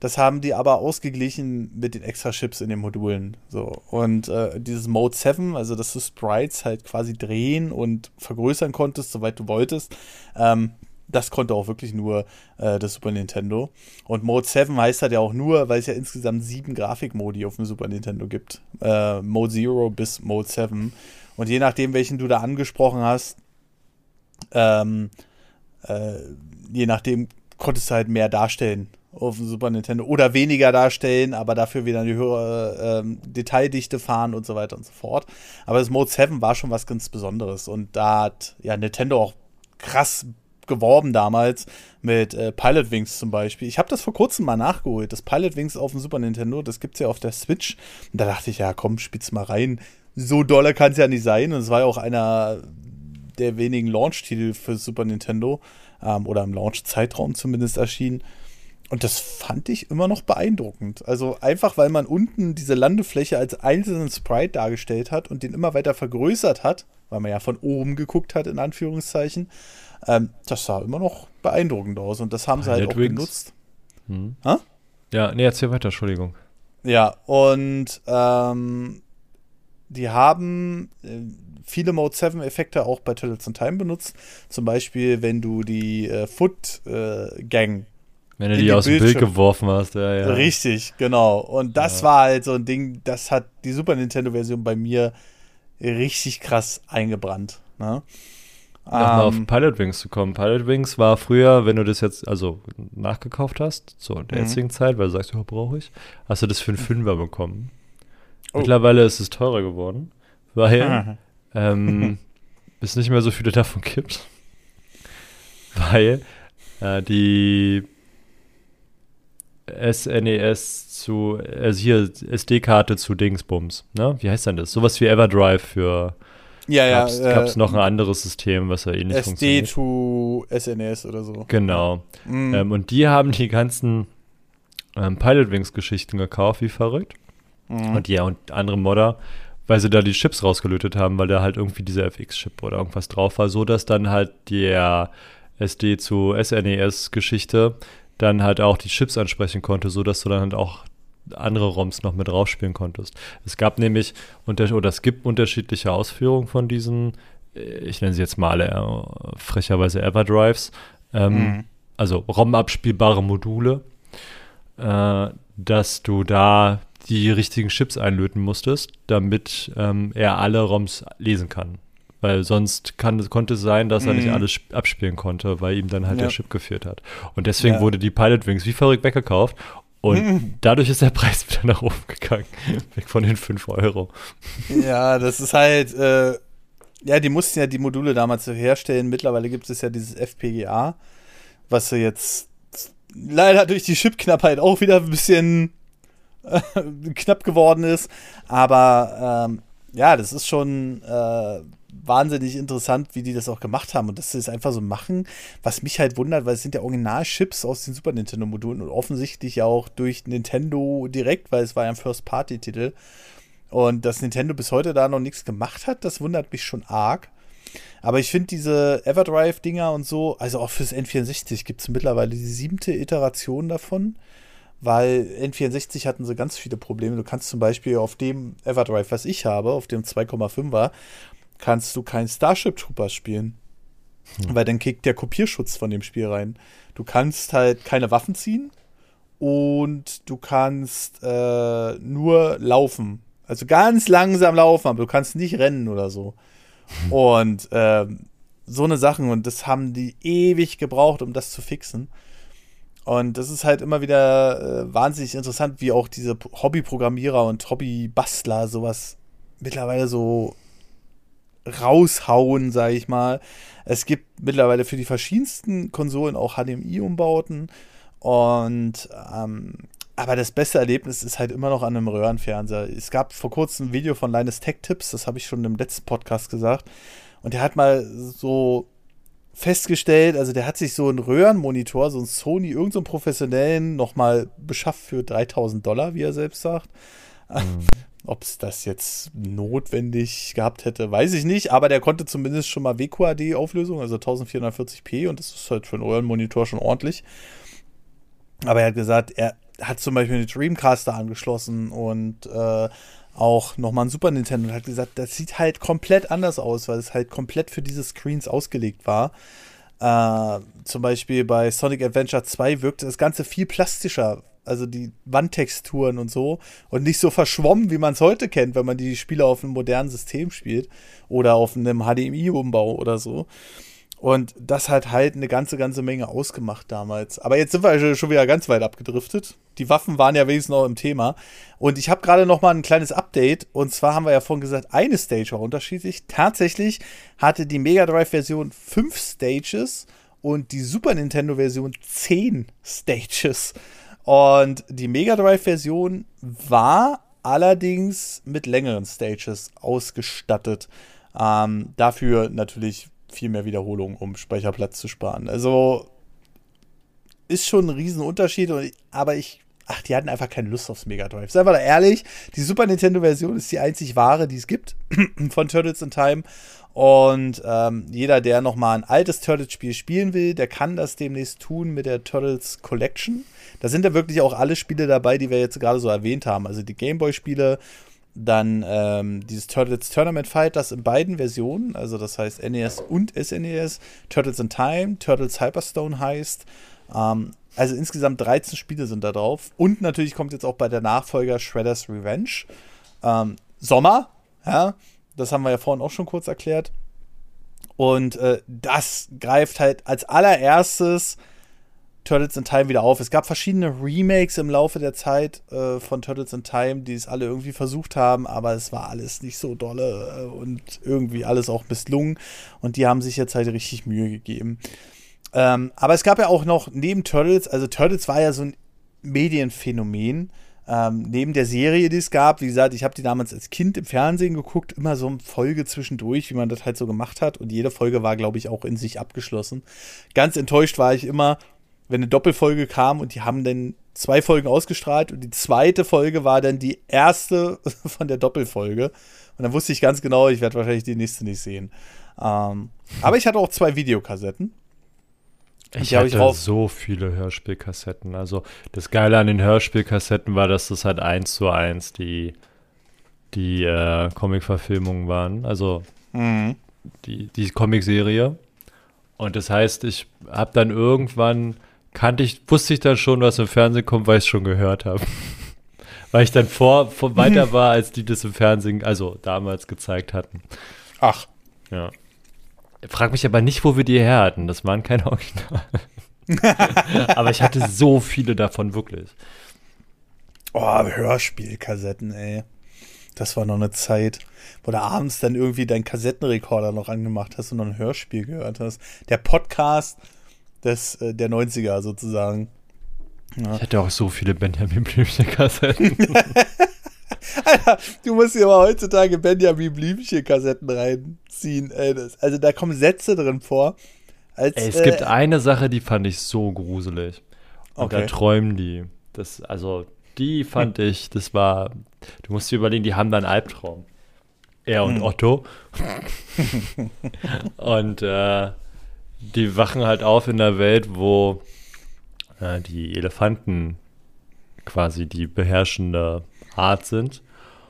A: das haben die aber ausgeglichen mit den extra Chips in den Modulen. So. Und äh, dieses Mode 7, also dass du Sprites halt quasi drehen und vergrößern konntest, soweit du wolltest, ähm, das konnte auch wirklich nur äh, das Super Nintendo. Und Mode 7 heißt halt ja auch nur, weil es ja insgesamt sieben Grafikmodi auf dem Super Nintendo gibt. Äh, Mode 0 bis Mode 7. Und je nachdem, welchen du da angesprochen hast, ähm, äh, je nachdem konntest du halt mehr darstellen auf dem Super Nintendo oder weniger darstellen, aber dafür wieder eine höhere ähm, Detaildichte fahren und so weiter und so fort. Aber das Mode 7 war schon was ganz Besonderes und da hat ja Nintendo auch krass geworben damals mit äh, Pilot Wings zum Beispiel. Ich habe das vor kurzem mal nachgeholt. Das Pilot Wings auf dem Super Nintendo, das gibt es ja auf der Switch. Und da dachte ich, ja komm, spiel's mal rein. So dolle kann es ja nicht sein. Und es war ja auch einer der wenigen Launch-Titel für Super Nintendo ähm, oder im Launch-Zeitraum zumindest erschienen. Und das fand ich immer noch beeindruckend. Also einfach, weil man unten diese Landefläche als einzelnen Sprite dargestellt hat und den immer weiter vergrößert hat, weil man ja von oben geguckt hat, in Anführungszeichen. Ähm, das sah immer noch beeindruckend aus und das haben sie halt auch Wings. genutzt.
B: Hm. Ja, nee, erzähl weiter, Entschuldigung.
A: Ja, und ähm, die haben äh, viele Mode 7 Effekte auch bei Turtles in Time benutzt. Zum Beispiel, wenn du die äh, Foot äh, Gang
B: wenn du die, die aus dem Bild geworfen hast, ja, ja.
A: Richtig, genau. Und das ja. war halt so ein Ding, das hat die Super Nintendo-Version bei mir richtig krass eingebrannt. Ne?
B: Nochmal um, auf ähm, Pilot Wings zu kommen. Pilot Wings war früher, wenn du das jetzt also nachgekauft hast, zur der mhm. jetzigen Zeit, weil du sagst, ja, brauche ich, hast du das für einen Fünfer bekommen. Oh. Mittlerweile ist es teurer geworden, weil *laughs* ähm, es nicht mehr so viele davon gibt. *laughs* Weil äh, die SNES zu, also hier SD-Karte zu Dingsbums, ne? Wie heißt denn das? Sowas wie Everdrive für.
A: Ja, ja.
B: Gab es äh, noch ein anderes System, was ja ähnlich
A: SD funktioniert? SD to SNES oder so.
B: Genau. Mhm. Ähm, und die haben die ganzen ähm, Pilot Wings-Geschichten gekauft, wie verrückt. Mhm. Und ja, und andere Modder, weil sie da die Chips rausgelötet haben, weil da halt irgendwie dieser FX-Chip oder irgendwas drauf war, so dass dann halt der SD zu SNES-Geschichte dann halt auch die Chips ansprechen konnte, sodass du dann halt auch andere ROMs noch mit draufspielen konntest. Es gab nämlich, oder es gibt unterschiedliche Ausführungen von diesen, äh, ich nenne sie jetzt mal äh, frecherweise Everdrives, ähm, mhm. also ROM-abspielbare Module, äh, dass du da die richtigen Chips einlöten musstest, damit ähm, er alle ROMs lesen kann. Weil sonst kann, konnte es sein, dass er nicht mhm. alles abspielen konnte, weil ihm dann halt ja. der Chip gefehlt hat. Und deswegen ja. wurde die Pilot Wings wie verrückt weggekauft. Und mhm. dadurch ist der Preis *laughs* wieder nach oben gegangen. Weg von den 5 Euro.
A: Ja, das ist halt, äh, ja, die mussten ja die Module damals herstellen. Mittlerweile gibt es ja dieses FPGA, was so jetzt leider durch die Chipknappheit auch wieder ein bisschen äh, knapp geworden ist. Aber ähm, ja, das ist schon äh, wahnsinnig interessant, wie die das auch gemacht haben und dass sie es einfach so machen, was mich halt wundert, weil es sind ja Original-Chips aus den Super Nintendo-Modulen und offensichtlich ja auch durch Nintendo direkt, weil es war ja ein First-Party-Titel. Und dass Nintendo bis heute da noch nichts gemacht hat, das wundert mich schon arg. Aber ich finde diese Everdrive-Dinger und so, also auch fürs N64 gibt es mittlerweile die siebte Iteration davon weil N64 hatten sie ganz viele Probleme. Du kannst zum Beispiel auf dem Everdrive, was ich habe, auf dem 2,5er, kannst du kein Starship Troopers spielen. Hm. Weil dann kickt der Kopierschutz von dem Spiel rein. Du kannst halt keine Waffen ziehen und du kannst äh, nur laufen. Also ganz langsam laufen, aber du kannst nicht rennen oder so. Hm. Und ähm, so eine Sachen und das haben die ewig gebraucht, um das zu fixen. Und das ist halt immer wieder äh, wahnsinnig interessant, wie auch diese Hobbyprogrammierer und Hobbybastler sowas mittlerweile so raushauen, sage ich mal. Es gibt mittlerweile für die verschiedensten Konsolen auch HDMI-Umbauten. Und ähm, aber das beste Erlebnis ist halt immer noch an einem Röhrenfernseher. Es gab vor kurzem ein Video von Linus Tech Tips, das habe ich schon im letzten Podcast gesagt. Und der hat mal so festgestellt, also der hat sich so einen Röhrenmonitor, so einen Sony, irgendeinen so professionellen, nochmal beschafft für 3000 Dollar, wie er selbst sagt. Mhm. *laughs* Ob es das jetzt notwendig gehabt hätte, weiß ich nicht, aber der konnte zumindest schon mal WQAD-Auflösung, also 1440p und das ist halt für einen Röhrenmonitor schon ordentlich. Aber er hat gesagt, er hat zum Beispiel eine Dreamcaster angeschlossen und äh, auch nochmal ein Super Nintendo und hat gesagt, das sieht halt komplett anders aus, weil es halt komplett für diese Screens ausgelegt war. Äh, zum Beispiel bei Sonic Adventure 2 wirkte das Ganze viel plastischer, also die Wandtexturen und so und nicht so verschwommen, wie man es heute kennt, wenn man die Spiele auf einem modernen System spielt oder auf einem HDMI-Umbau oder so. Und das hat halt eine ganze, ganze Menge ausgemacht damals. Aber jetzt sind wir schon wieder ganz weit abgedriftet. Die Waffen waren ja wenigstens noch im Thema. Und ich habe gerade noch mal ein kleines Update. Und zwar haben wir ja vorhin gesagt, eine Stage war unterschiedlich. Tatsächlich hatte die Mega Drive-Version fünf Stages und die Super Nintendo-Version zehn Stages. Und die Mega Drive-Version war allerdings mit längeren Stages ausgestattet. Ähm, dafür natürlich viel mehr Wiederholungen, um Speicherplatz zu sparen. Also ist schon ein Riesenunterschied, aber ich, ach, die hatten einfach keine Lust aufs Mega Drive. Sei mal ehrlich, die Super Nintendo-Version ist die einzig wahre, die es gibt *clears throat* von Turtles in Time. Und ähm, jeder, der nochmal ein altes Turtles-Spiel spielen will, der kann das demnächst tun mit der Turtles Collection. Da sind ja wirklich auch alle Spiele dabei, die wir jetzt gerade so erwähnt haben. Also die Gameboy-Spiele, dann ähm, dieses Turtles Tournament Fight, das in beiden Versionen, also das heißt NES und SNES, Turtles in Time, Turtles Hyperstone heißt. Ähm, also insgesamt 13 Spiele sind da drauf. Und natürlich kommt jetzt auch bei der Nachfolger Shredder's Revenge. Ähm, Sommer, ja, das haben wir ja vorhin auch schon kurz erklärt. Und äh, das greift halt als allererstes Turtles in Time wieder auf. Es gab verschiedene Remakes im Laufe der Zeit äh, von Turtles in Time, die es alle irgendwie versucht haben, aber es war alles nicht so dolle äh, und irgendwie alles auch misslungen. Und die haben sich jetzt halt richtig Mühe gegeben. Ähm, aber es gab ja auch noch neben Turtles, also Turtles war ja so ein Medienphänomen. Ähm, neben der Serie, die es gab, wie gesagt, ich habe die damals als Kind im Fernsehen geguckt, immer so eine Folge zwischendurch, wie man das halt so gemacht hat. Und jede Folge war, glaube ich, auch in sich abgeschlossen. Ganz enttäuscht war ich immer, wenn eine Doppelfolge kam und die haben dann zwei Folgen ausgestrahlt und die zweite Folge war dann die erste *laughs* von der Doppelfolge. Und dann wusste ich ganz genau, ich werde wahrscheinlich die nächste nicht sehen. Ähm, *laughs* aber ich hatte auch zwei Videokassetten.
B: Ich hatte ich so viele Hörspielkassetten. Also das Geile an den Hörspielkassetten war, dass das halt eins zu eins die, die äh, Comic-Verfilmungen waren. Also mhm. die, die Comicserie. Und das heißt, ich habe dann irgendwann kannte ich, wusste ich dann schon, was im Fernsehen kommt, weil ich es schon gehört habe. *laughs* weil ich dann vor, vor weiter war, als die das im Fernsehen, also damals gezeigt hatten.
A: Ach.
B: Ja. Frag mich aber nicht, wo wir die her hatten. Das waren keine Original. *laughs* aber ich hatte so viele davon wirklich.
A: Oh, Hörspielkassetten, ey. Das war noch eine Zeit, wo du abends dann irgendwie deinen Kassettenrekorder noch angemacht hast und noch ein Hörspiel gehört hast. Der Podcast des, äh, der 90er sozusagen.
B: Ja. Ich hatte auch so viele Benjamin Blümchen-Kassetten. *laughs*
A: Alter, du musst dir aber heutzutage Benjamin Blümchen-Kassetten reinziehen. Also da kommen Sätze drin vor.
B: Als, ey, es äh, gibt eine Sache, die fand ich so gruselig. Und okay. da träumen die. Das, also, die fand hm. ich, das war, du musst dir überlegen, die haben da einen Albtraum. Er und hm. Otto. *laughs* und äh, die wachen halt auf in der Welt, wo äh, die Elefanten quasi die beherrschende Art sind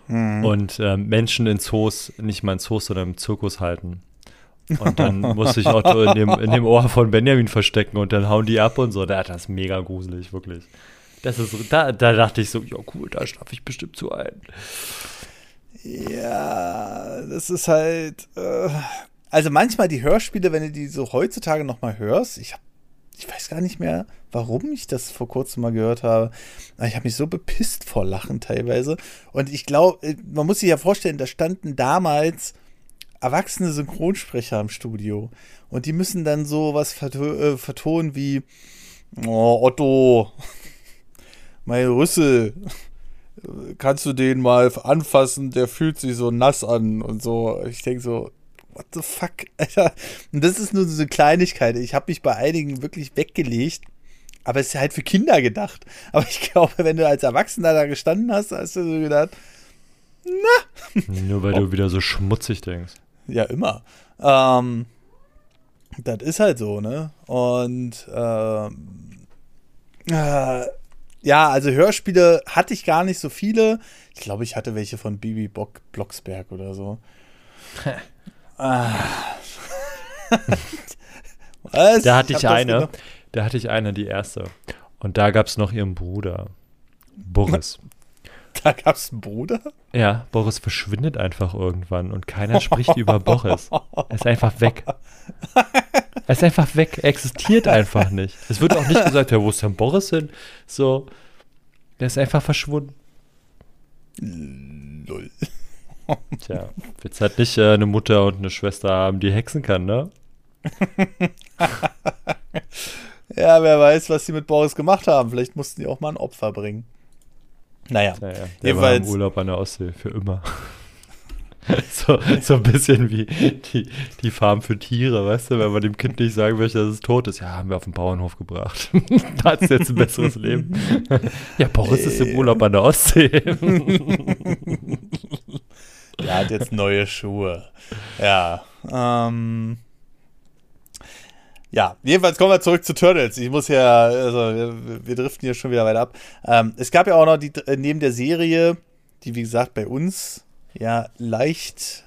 B: mhm. und äh, Menschen in Zoos, nicht mal in Zoos, sondern im Zirkus halten. Und dann muss sich Otto in dem, in dem Ohr von Benjamin verstecken und dann hauen die ab und so. Da, das ist mega gruselig, wirklich. Das ist, da, da dachte ich so, ja cool, da schlafe ich bestimmt zu ein.
A: Ja, das ist halt, äh, also manchmal die Hörspiele, wenn du die so heutzutage noch mal hörst, ich habe ich weiß gar nicht mehr, warum ich das vor kurzem mal gehört habe. Ich habe mich so bepisst vor Lachen teilweise. Und ich glaube, äh, man muss sich ja vorstellen, da standen damals erwachsene Synchronsprecher im Studio. Und die müssen dann so was äh, vertonen wie oh, Otto, *laughs* mein Rüssel, kannst du den mal anfassen, der fühlt sich so nass an und so. Ich denke so, what the fuck, *laughs* Alter. Und das ist nur so eine Kleinigkeit. Ich habe mich bei einigen wirklich weggelegt, aber es ist halt für Kinder gedacht. *laughs* Aber ich glaube, wenn du als Erwachsener da gestanden hast, hast du so gedacht, na. *laughs*
B: Nur weil oh. du wieder so schmutzig denkst.
A: Ja, immer. Ähm, das ist halt so, ne? Und ähm, äh, ja, also Hörspiele hatte ich gar nicht so viele. Ich glaube, ich hatte welche von Bibi Bock Blocksberg oder so.
B: Ah. *laughs* Was? Da hatte ich, ich eine. Da hatte ich eine, die erste. Und da gab es noch ihren Bruder. Boris. *laughs*
A: Da gab es einen Bruder?
B: Ja, Boris verschwindet einfach irgendwann und keiner spricht über Boris. Er ist einfach weg. *laughs* Er ist einfach weg. Er existiert einfach nicht. Es wird auch nicht gesagt, ja, wo ist denn Boris hin? So, der ist einfach verschwunden. Lull. *laughs* Tja, jetzt halt nicht äh, eine Mutter und eine Schwester haben, die hexen kann, ne? *laughs*
A: ja, wer weiß, was sie mit Boris gemacht haben. Vielleicht mussten die auch mal ein Opfer bringen. Naja,
B: naja der jedenfalls. War im Urlaub an der Ostsee, für immer. *laughs* so, so ein bisschen wie die, die Farm für Tiere, weißt du, wenn man dem Kind nicht sagen möchte, dass es tot ist. Ja, haben wir auf den Bauernhof gebracht. da hat es jetzt ein besseres Leben. ja, Boris ist im Urlaub an der Ostsee.
A: Er hat jetzt neue Schuhe. Ja, ähm. Ja, jedenfalls kommen wir zurück zu Turtles. Ich muss ja, also wir, wir driften hier schon wieder weiter ab. Ähm, es gab ja auch noch die, äh, neben der Serie, die wie gesagt bei uns ja leicht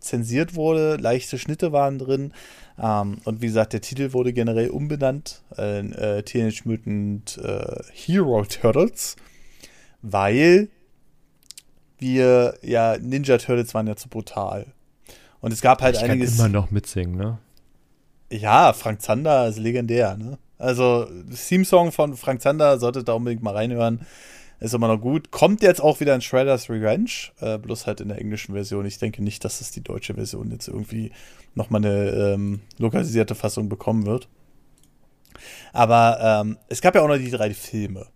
A: zensiert wurde, leichte Schnitte waren drin. Ähm, und wie gesagt, der Titel wurde generell umbenannt in äh, Teenage Mutant äh, Hero Turtles, weil wir ja Ninja Turtles waren ja zu brutal. Und es gab halt
B: ich
A: einiges.
B: Kann immer noch mitsingen, ne?
A: Ja, Frank Zander ist legendär, ne? Also, Theme-Song von Frank Zander, solltet da unbedingt mal reinhören. Ist immer noch gut. Kommt jetzt auch wieder in Shredder's Revenge, äh, bloß halt in der englischen Version. Ich denke nicht, dass es die deutsche Version jetzt irgendwie nochmal eine ähm, lokalisierte Fassung bekommen wird. Aber ähm, es gab ja auch noch die drei Filme.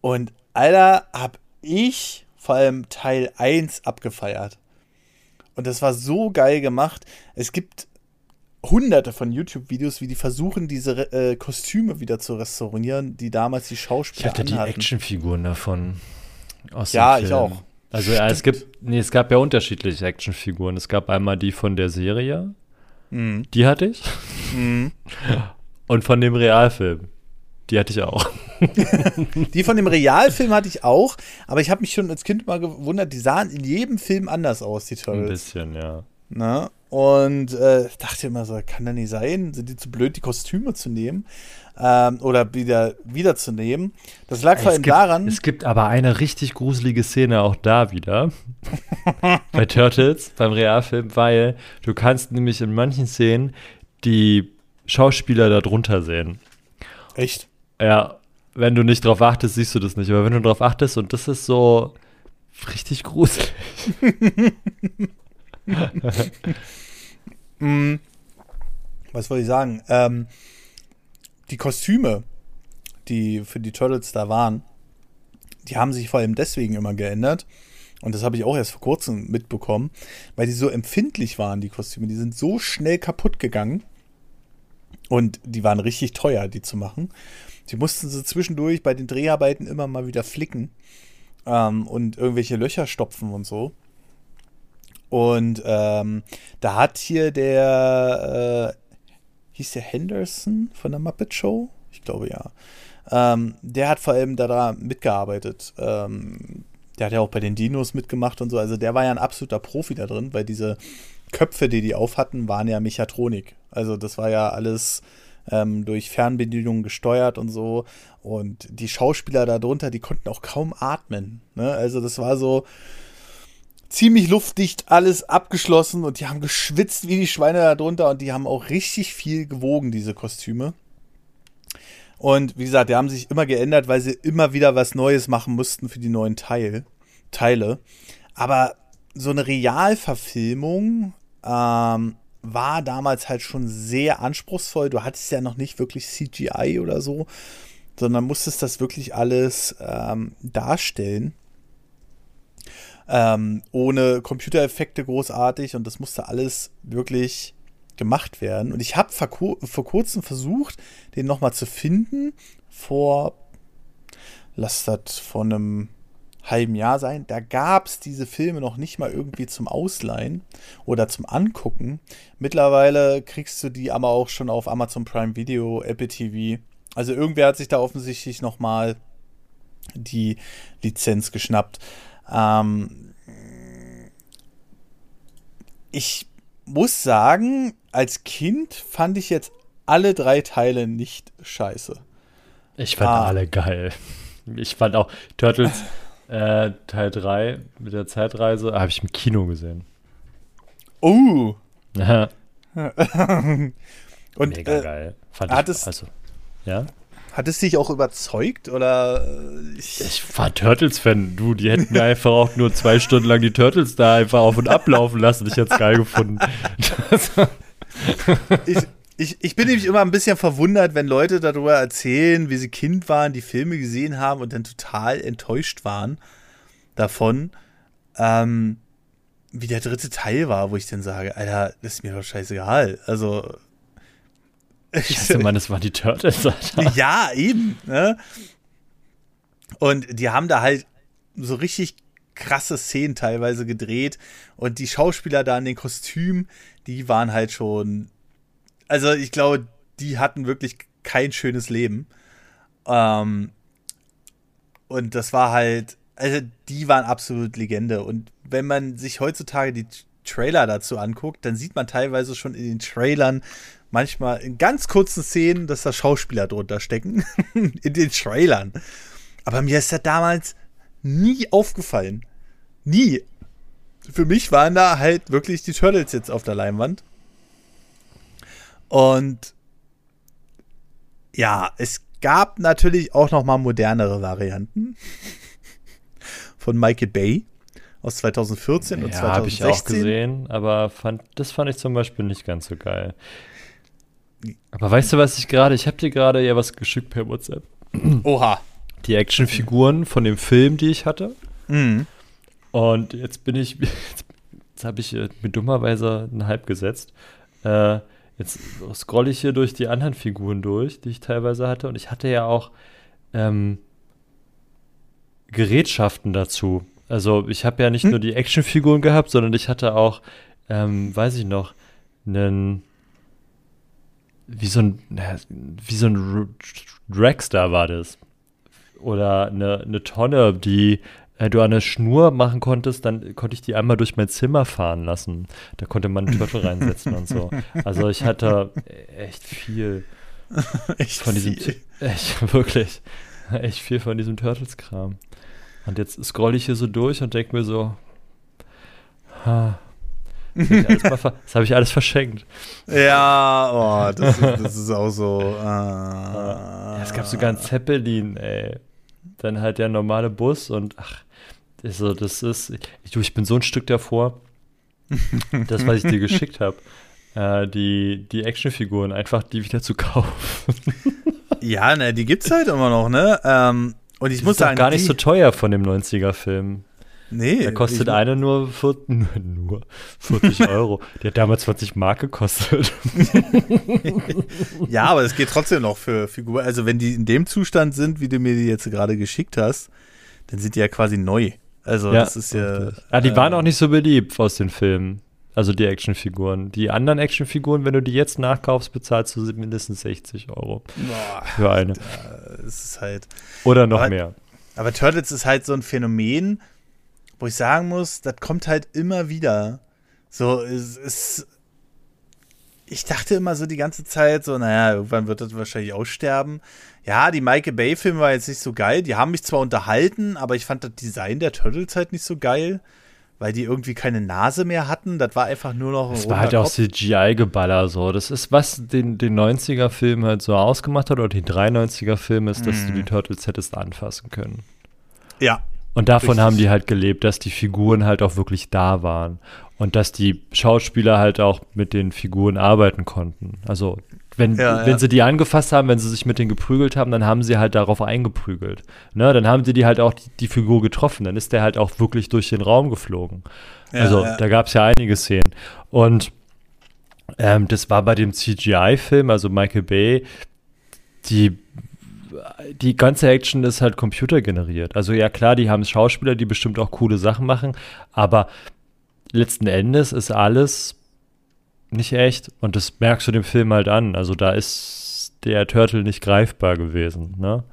A: Und Alter, hab ich vor allem Teil 1 abgefeiert. Und das war so geil gemacht. Es gibt hunderte von YouTube-Videos, wie die versuchen, diese äh, Kostüme wieder zu restaurieren, die damals die Schauspieler
B: Ich hatte anhatten. die Actionfiguren davon.
A: Aus ja, ich auch.
B: Also ja, es gibt, nee, es gab ja unterschiedliche Actionfiguren. Es gab einmal die von der Serie, mhm. die hatte ich. Mhm. Und von dem Realfilm. Die hatte ich auch. *laughs*
A: die von dem Realfilm hatte ich auch, aber ich habe mich schon als Kind mal gewundert, die sahen in jedem Film anders aus, die Turtles. Ein
B: bisschen, ja.
A: Na? Und äh, dachte immer so, kann das nicht sein? Sind die zu blöd, die Kostüme zu nehmen? Ähm, oder wieder wiederzunehmen? Das lag vor allem daran.
B: Es gibt aber eine richtig gruselige Szene auch da wieder. *laughs* bei Turtles, beim Realfilm, weil du kannst nämlich in manchen Szenen die Schauspieler da drunter sehen.
A: Echt?
B: Ja, wenn du nicht drauf achtest, siehst du das nicht. Aber wenn du drauf achtest, und das ist so richtig gruselig. *laughs*
A: mm, was wollte ich sagen? Ähm, die Kostüme, die für die Turtles da waren, die haben sich vor allem deswegen immer geändert. Und das habe ich auch erst vor kurzem mitbekommen, weil die so empfindlich waren, die Kostüme. Die sind so schnell kaputt gegangen. Und die waren richtig teuer, die zu machen. Die mussten sie zwischendurch bei den Dreharbeiten immer mal wieder flicken ähm, und irgendwelche Löcher stopfen und so. Und ähm, da hat hier der, äh, hieß der Henderson von der Muppet Show? Ich glaube ja. Ähm, der hat vor allem da mitgearbeitet. Ähm, der hat ja auch bei den Dinos mitgemacht und so. Also der war ja ein absoluter Profi da drin, weil diese Köpfe, die die auf hatten, waren ja Mechatronik. Also das war ja alles ähm, durch Fernbedienungen gesteuert und so. Und die Schauspieler darunter, die konnten auch kaum atmen. Ne? Also das war so, ziemlich luftdicht, alles abgeschlossen und die haben geschwitzt wie die Schweine da drunter und die haben auch richtig viel gewogen, diese Kostüme. Und wie gesagt, die haben sich immer geändert, weil sie immer wieder was Neues machen mussten für die neuen Teil, Teile. Aber so eine Realverfilmung ähm, war damals halt schon sehr anspruchsvoll. Du hattest ja noch nicht wirklich CGI oder so, sondern musstest das wirklich alles ähm, darstellen. Ähm, ohne Computereffekte großartig und das musste alles wirklich gemacht werden. Und ich habe vor, vor kurzem versucht, den nochmal zu finden. Vor, lass das von einem halben Jahr sein. Da gab es diese Filme noch nicht mal irgendwie zum Ausleihen oder zum Angucken. Mittlerweile kriegst du die aber auch schon auf Amazon Prime Video, Apple TV. Also irgendwer hat sich da offensichtlich noch mal die Lizenz geschnappt. Ähm ich muss sagen, als Kind fand ich jetzt alle drei Teile nicht scheiße.
B: Ich fand ah. alle geil. Ich fand auch Turtles *laughs* äh, Teil 3 mit der Zeitreise habe ich im Kino gesehen.
A: Oh.
B: Ja. *laughs*
A: Und,
B: Mega
A: äh,
B: geil. Fand
A: hat
B: ich,
A: es,
B: also, ja?
A: Hat es dich auch überzeugt oder? äh,
B: Ich, ich war Turtles-Fan. Du, die hätten mir einfach auch nur zwei Stunden lang die Turtles da einfach auf und ablaufen lassen. Ich hätte es geil gefunden. *laughs*
A: ich, ich, ich bin nämlich immer ein bisschen verwundert, wenn Leute darüber erzählen, wie sie Kind waren, die Filme gesehen haben und dann total enttäuscht waren davon, ähm, wie der dritte Teil war, wo ich dann sage, Alter, das ist mir doch scheißegal. Also.
B: Ich dachte, man, das waren die Turtles, Alter. *laughs*
A: ja, eben. Ne? Und die haben da halt so richtig krasse Szenen teilweise gedreht und die Schauspieler da in den Kostümen, die waren halt schon also ich glaube, die hatten wirklich kein schönes Leben. Ähm, und das war halt, also die waren absolut Legende. Und wenn man sich heutzutage die Trailer dazu anguckt, dann sieht man teilweise schon in den Trailern manchmal in ganz kurzen Szenen, dass da Schauspieler drunter stecken. *laughs* in den Trailern. Aber mir ist das damals nie aufgefallen. Nie. Für mich waren da halt wirklich die Turtles jetzt auf der Leinwand. Und ja, es gab natürlich auch noch mal modernere Varianten *laughs* von Michael Bay aus 2014 ja, und 2016. habe ich auch
B: gesehen, aber fand, das fand ich zum Beispiel nicht ganz so geil. Aber weißt du, was ich gerade, ich habe dir gerade ja was geschickt per WhatsApp. *clears throat*
A: Oha.
B: Die Actionfiguren von dem Film, die ich hatte.
A: Mhm.
B: Und jetzt bin ich, *laughs* jetzt, jetzt habe ich mir dummerweise einen Hype gesetzt. Äh, Jetzt scrolle ich hier durch die anderen Figuren durch, die ich teilweise hatte. Und ich hatte ja auch ähm, Gerätschaften dazu. Also ich habe ja nicht hm? nur die Actionfiguren gehabt, sondern ich hatte auch, ähm, weiß ich noch, einen wie so ein wie so ein Dragster war das oder eine, eine Tonne, die du eine Schnur machen konntest, dann konnte ich die einmal durch mein Zimmer fahren lassen. Da konnte man einen Turtle reinsetzen und so. Also ich hatte echt viel *laughs*
A: echt
B: von diesem,
A: viel.
B: echt wirklich, echt viel von diesem Turtles-Kram. Und jetzt scrolle ich hier so durch und denke mir so, ha, das habe ich, hab ich, alles verschenkt.
A: Ja, oh, das, ist, das ist auch so. Äh,
B: ja, es gab sogar einen Zeppelin, ey. Dann halt der normale Bus und ach, also, das ist, ich, ich bin so ein Stück davor, das, was ich dir geschickt habe, *laughs* äh, die, die Actionfiguren, einfach die wieder zu kaufen. *laughs*
A: ja, ne, die gibt's halt immer noch, ne? Ähm, und ich
B: die
A: muss
B: sind
A: sagen,
B: gar nicht so teuer von dem 90er-Film.
A: Nee.
B: Da kostet ich, eine nur, vier, *laughs* nur 40 Euro. Die hat damals 20 Mark gekostet.
A: ja, aber es geht trotzdem noch für Figuren. Also, wenn die in dem Zustand sind, wie du mir die jetzt gerade geschickt hast, dann sind die ja quasi neu. Also ja, das ist ja.
B: Ah, die äh, waren auch nicht so beliebt aus den Filmen. Also die Actionfiguren. Die anderen Actionfiguren, wenn du die jetzt nachkaufst, bezahlst du mindestens 60 Euro
A: boah,
B: für eine.
A: Ist halt.
B: Oder noch
A: aber,
B: mehr.
A: Aber Turtles ist halt so ein Phänomen, wo ich sagen muss, das kommt halt immer wieder. So, es ist. Ich dachte immer so die ganze Zeit, so, naja, irgendwann wird das wahrscheinlich aussterben. Ja, die Michael Bay-Filme war jetzt nicht so geil. Die haben mich zwar unterhalten, aber ich fand das Design der Turtles halt nicht so geil, weil die irgendwie keine Nase mehr hatten. Das war einfach nur noch
B: Das war halt auch CGI-Geballer so. Das ist, was den, den 90er-Film halt so ausgemacht hat, oder den 93er-Film ist, dass mm. du die mhm. Turtles hättest anfassen können.
A: Ja.
B: Und davon Richtig. haben die halt gelebt, dass die Figuren halt auch wirklich da waren. Und dass die Schauspieler halt auch mit den Figuren arbeiten konnten. Also, wenn, ja, wenn ja. sie die angefasst haben, wenn sie sich mit denen geprügelt haben, dann haben sie halt darauf eingeprügelt. Ne? Dann haben sie die halt auch die, die Figur getroffen. Dann ist der halt auch wirklich durch den Raum geflogen. Ja, also, da gab es ja einige Szenen. Und ähm, das war bei dem CGI-Film, also Michael Bay, die die ganze Action ist halt computergeneriert. Also ja klar, die haben Schauspieler, die bestimmt auch coole Sachen machen, aber letzten Endes ist alles nicht echt und das merkst du dem Film halt an. Also da ist der Turtle nicht greifbar gewesen, ne?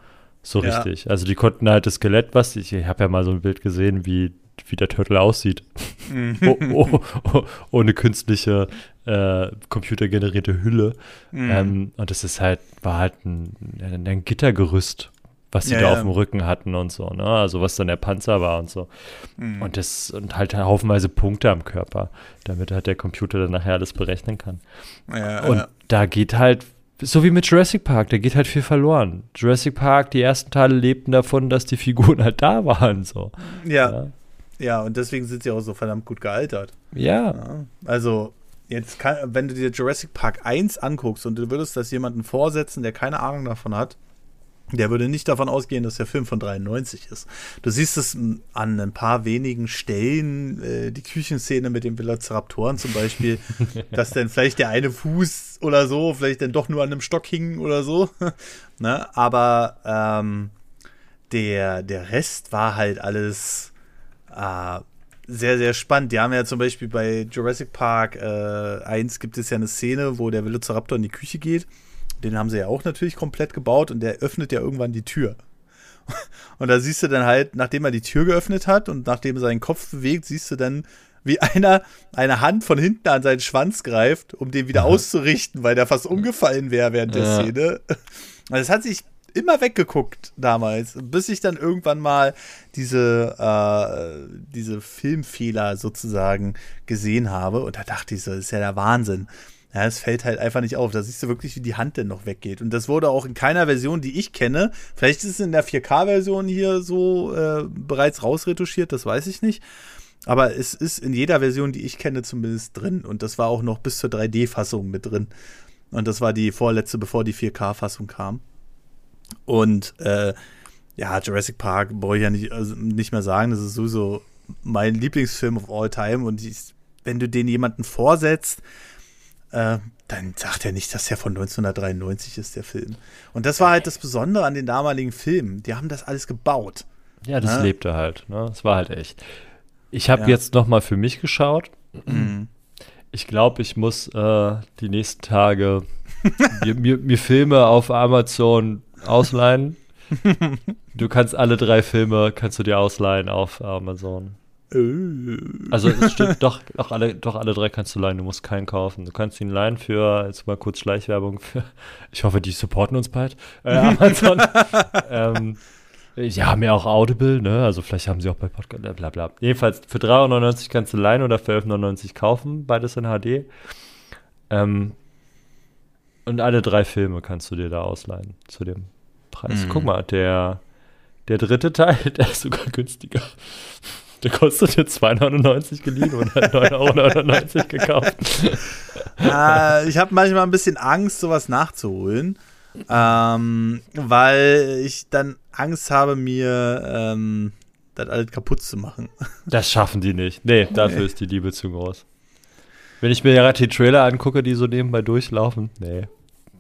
B: So ja. richtig. Also die konnten halt das Skelett, was ich, ich habe ja mal so ein Bild gesehen, wie wie der Turtle aussieht. Mhm. *laughs* oh, oh, oh, ohne künstliche, äh, computergenerierte Hülle. Mhm. Ähm, und das ist halt, war halt ein, ein Gittergerüst, was sie ja, da ja. auf dem Rücken hatten und so, ne? Also was dann der Panzer war und so. Mhm. Und das, und halt haufenweise Punkte am Körper, damit halt der Computer dann nachher alles berechnen kann. Ja, und da geht halt so wie mit Jurassic Park, da geht halt viel verloren. Jurassic Park, die ersten Teile lebten davon, dass die Figuren halt da waren, so.
A: Ja. ja. Ja, und deswegen sind sie auch so verdammt gut gealtert.
B: Ja. ja.
A: Also, jetzt kann, wenn du dir Jurassic Park 1 anguckst und du würdest das jemandem vorsetzen, der keine Ahnung davon hat, der würde nicht davon ausgehen, dass der Film von 93 ist. Du siehst es an ein paar wenigen Stellen, äh, die Küchenszene mit den Velociraptoren zum Beispiel, *laughs* dass dann vielleicht der eine Fuß oder so, vielleicht dann doch nur an einem Stock hing oder so. *laughs* ne? Aber ähm, der, der Rest war halt alles äh, sehr, sehr spannend. Die haben ja zum Beispiel bei Jurassic Park äh, 1 gibt es ja eine Szene, wo der Velociraptor in die Küche geht. Den haben sie ja auch natürlich komplett gebaut und der öffnet ja irgendwann die Tür. *laughs* Und da siehst du dann halt, nachdem er die Tür geöffnet hat und nachdem er seinen Kopf bewegt, siehst du dann, wie *laughs* einer eine Hand von hinten an seinen Schwanz greift, um den wieder auszurichten, weil der fast umgefallen wäre während der ja. Szene. *laughs* Also es hat sich immer weggeguckt damals, bis ich dann irgendwann mal diese, äh, diese Filmfehler sozusagen gesehen habe. Und da dachte ich so, das ist ja der Wahnsinn. Ja, es fällt halt einfach nicht auf. Da siehst du wirklich, wie die Hand denn noch weggeht. Und das wurde auch in keiner Version, die ich kenne, vielleicht ist es in der 4K-Version hier so äh, bereits rausretuschiert, das weiß ich nicht. Aber es ist in jeder Version, die ich kenne, zumindest drin. Und das war auch noch bis zur 3D-Fassung mit drin. Und das war die vorletzte, bevor die 4K-Fassung kam. Und äh, ja, Jurassic Park brauche ich ja nicht, also nicht mehr sagen, das ist sowieso mein Lieblingsfilm of all time. Und ich, wenn du den jemanden vorsetzt, äh, dann sagt er nicht, dass der von 1993 ist, der Film. Und das war halt das Besondere an den damaligen Filmen. Die haben das alles gebaut.
B: Ja, das ja? Ne? lebte halt. Ne? Das war halt echt. Ich habe ja. jetzt noch mal für mich geschaut. Mhm. Ich glaube, ich muss äh, die nächsten Tage *laughs* mir, mir, mir Filme auf Amazon ausleihen. du kannst alle drei Filme kannst du dir ausleihen auf Amazon. Äh. Also es stimmt, doch, doch, alle, doch alle drei kannst du leihen, du musst keinen kaufen. Du kannst ihn leihen für, jetzt mal kurz Schleichwerbung, für, ich hoffe, die supporten uns bald, äh, Amazon. *laughs* ähm, ja, haben ja auch Audible, ne? Also vielleicht haben sie auch bei Podcast, äh, bla bla. Jedenfalls für 3,99 kannst du leihen oder für 11,99 kaufen, beides in HD. Ähm, und alle drei Filme kannst du dir da ausleihen zu dem Preis. Mhm. Guck mal, der, der dritte Teil, *laughs* der ist sogar günstiger. Der kostet jetzt 2,99 geliehen und hat 9,99 Euro gekauft.
A: äh, *laughs* ich habe manchmal ein bisschen Angst, sowas nachzuholen. Ähm, weil ich dann Angst habe, mir ähm, das alles kaputt zu machen. *laughs*
B: Das schaffen die nicht. Nee, dafür nee. ist die Liebe zu groß. Wenn ich mir gerade die Trailer angucke, die so nebenbei durchlaufen, nee.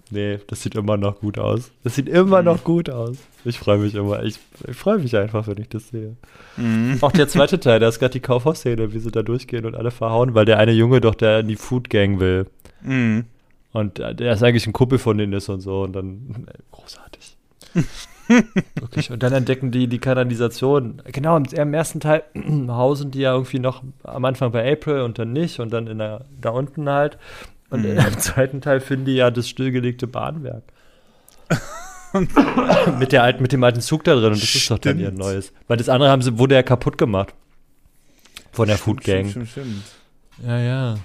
B: Nee, das sieht immer noch gut aus. Das sieht immer noch gut aus. Ich freue mich immer. Ich, ich freue mich einfach, wenn ich das sehe. Mhm. Auch der zweite Teil, da ist gerade die Kaufhausszene, wie sie da durchgehen und alle verhauen, weil der eine Junge doch der in die Food Gang will. Mhm. Und der ist eigentlich ein Kumpel von denen ist und so. Und dann, äh, großartig. *laughs* Wirklich. Und dann entdecken die die Kanalisation. Genau, im, im ersten Teil *clears throat* hausen die ja irgendwie noch am Anfang bei April und dann nicht und dann in der, da unten halt. Und mhm. im zweiten Teil finden die ja das stillgelegte Bahnwerk. *laughs* mit, der alten, mit dem alten Zug da drin und das stimmt. ist doch dann ihr neues. Weil das andere haben sie, wurde ja kaputt gemacht. Von der stimmt, Food Gang. Stimmt, stimmt, Ja, ja.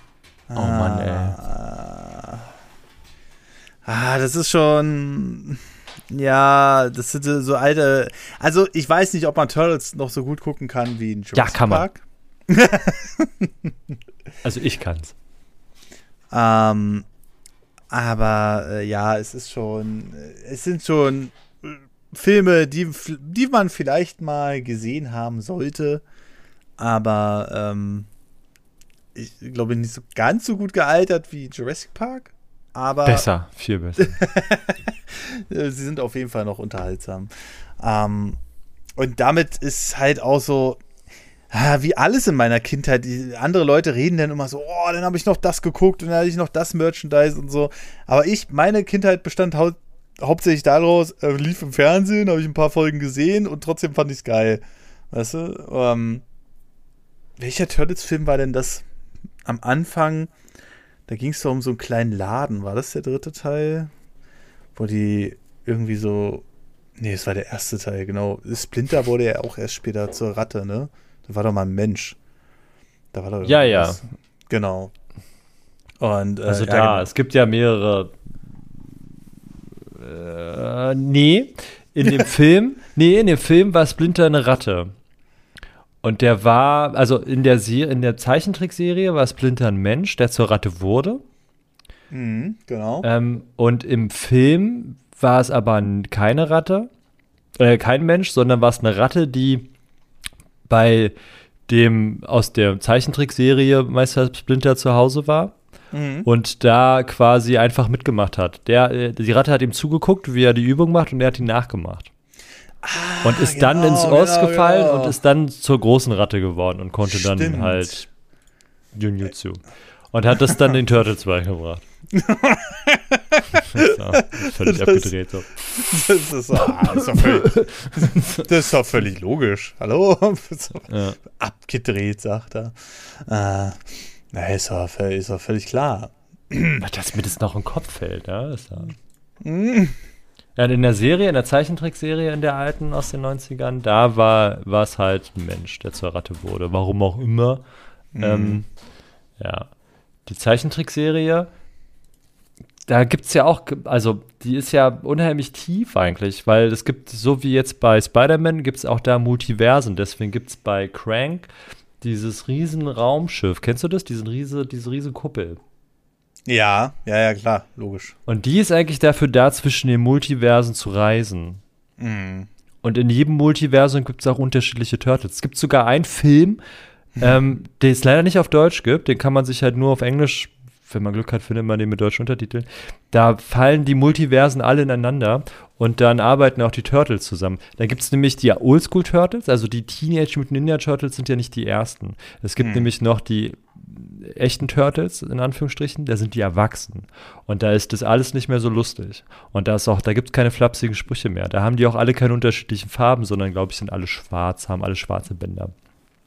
B: Oh ah, Mann, ey.
A: Ah, das ist schon. Ja, das sind so alte. Also, ich weiß nicht, ob man Turtles noch so gut gucken kann wie in
B: Jurassic ja, kann
A: Park.
B: Man. also, ich kann's.
A: Ähm, aber äh, ja, es ist schon. Es sind schon Filme, die, die man vielleicht mal gesehen haben sollte. Aber ähm, ich glaube nicht so ganz so gut gealtert wie Jurassic Park. Aber
B: besser, viel besser. *laughs*
A: sie sind auf jeden Fall noch unterhaltsam. Ähm, und damit ist halt auch so, wie alles in meiner Kindheit. Die, andere Leute reden dann immer so, oh, dann habe ich noch das geguckt und dann hatte ich noch das Merchandise und so. Aber ich, meine Kindheit bestand hau hauptsächlich daraus, äh, lief im Fernsehen, habe ich ein paar Folgen gesehen und trotzdem fand ich es geil. Weißt du? Ähm, welcher Turtles-Film war denn das am Anfang? Da ging es doch um so einen kleinen Laden. War das der dritte Teil? Wo die irgendwie so. Nee, es war der erste Teil, genau. Splinter wurde ja auch erst später zur Ratte, ne? Da war doch mal ein Mensch. Da war doch
B: Ja, ja.
A: Genau. Und,
B: äh, also da, ja, genau. es gibt ja mehrere. Äh, nee, in dem *laughs* Film, nee, in dem Film war Splinter eine Ratte. Und der war, also in der, in der Zeichentrickserie war Splinter ein Mensch, der zur Ratte wurde.
A: Mhm, genau.
B: Ähm, und im Film war es aber keine Ratte, äh, kein Mensch, sondern war es eine Ratte, die bei dem aus der Zeichentrickserie Meister Splinter zu Hause war mhm. und da quasi einfach mitgemacht hat. Der, äh, die Ratte hat ihm zugeguckt, wie er die Übung macht und er hat ihn nachgemacht. Ah, und ist genau, dann ins Ost genau, gefallen genau. und ist dann zur großen Ratte geworden und konnte Stimmt. dann halt Jujutsu. Und hat das dann den Turtles beigebracht. *laughs* völlig das, abgedreht. So.
A: Das, ist, ah, ist völlig, das ist doch völlig logisch. Hallo? *laughs* Ja. Abgedreht, sagt er. Äh, na, ist doch, ist doch völlig klar.
B: Dass mir das noch im Kopf fällt, ja. Ist ja. Mm. Ja, in der Serie, in der Zeichentrickserie in der alten aus den 90ern, da war es halt ein Mensch, der zur Ratte wurde. Warum auch immer. Mhm. Ähm, ja. Die Zeichentrickserie, da gibt es ja auch, also die ist ja unheimlich tief eigentlich, weil es gibt, so wie jetzt bei Spider-Man, gibt es auch da Multiversen. Deswegen gibt es bei Crank dieses riesen Raumschiff. Kennst du das? Diesen riese, diese riesen Kuppel.
A: Ja, ja, ja, klar, logisch.
B: Und die ist eigentlich dafür da, zwischen den Multiversen zu reisen. Mhm. Und in jedem Multiversum gibt es auch unterschiedliche Turtles. Es gibt sogar einen Film. *laughs* ähm, den es leider nicht auf Deutsch gibt. Den kann man sich halt nur auf Englisch, wenn man Glück hat, findet man den mit deutschen Untertiteln. Da fallen die Multiversen alle ineinander und dann arbeiten auch die Turtles zusammen. Da gibt es nämlich die Oldschool Turtles, also die Teenage Mutant Ninja Turtles sind ja nicht die ersten. Es gibt mhm. nämlich noch die echten Turtles, in Anführungsstrichen, da sind die erwachsen. Und da ist das alles nicht mehr so lustig. Und da ist auch, da gibt es keine flapsigen Sprüche mehr. Da haben die auch alle keine unterschiedlichen Farben, sondern, glaube ich, sind alle schwarz, haben alle schwarze Bänder.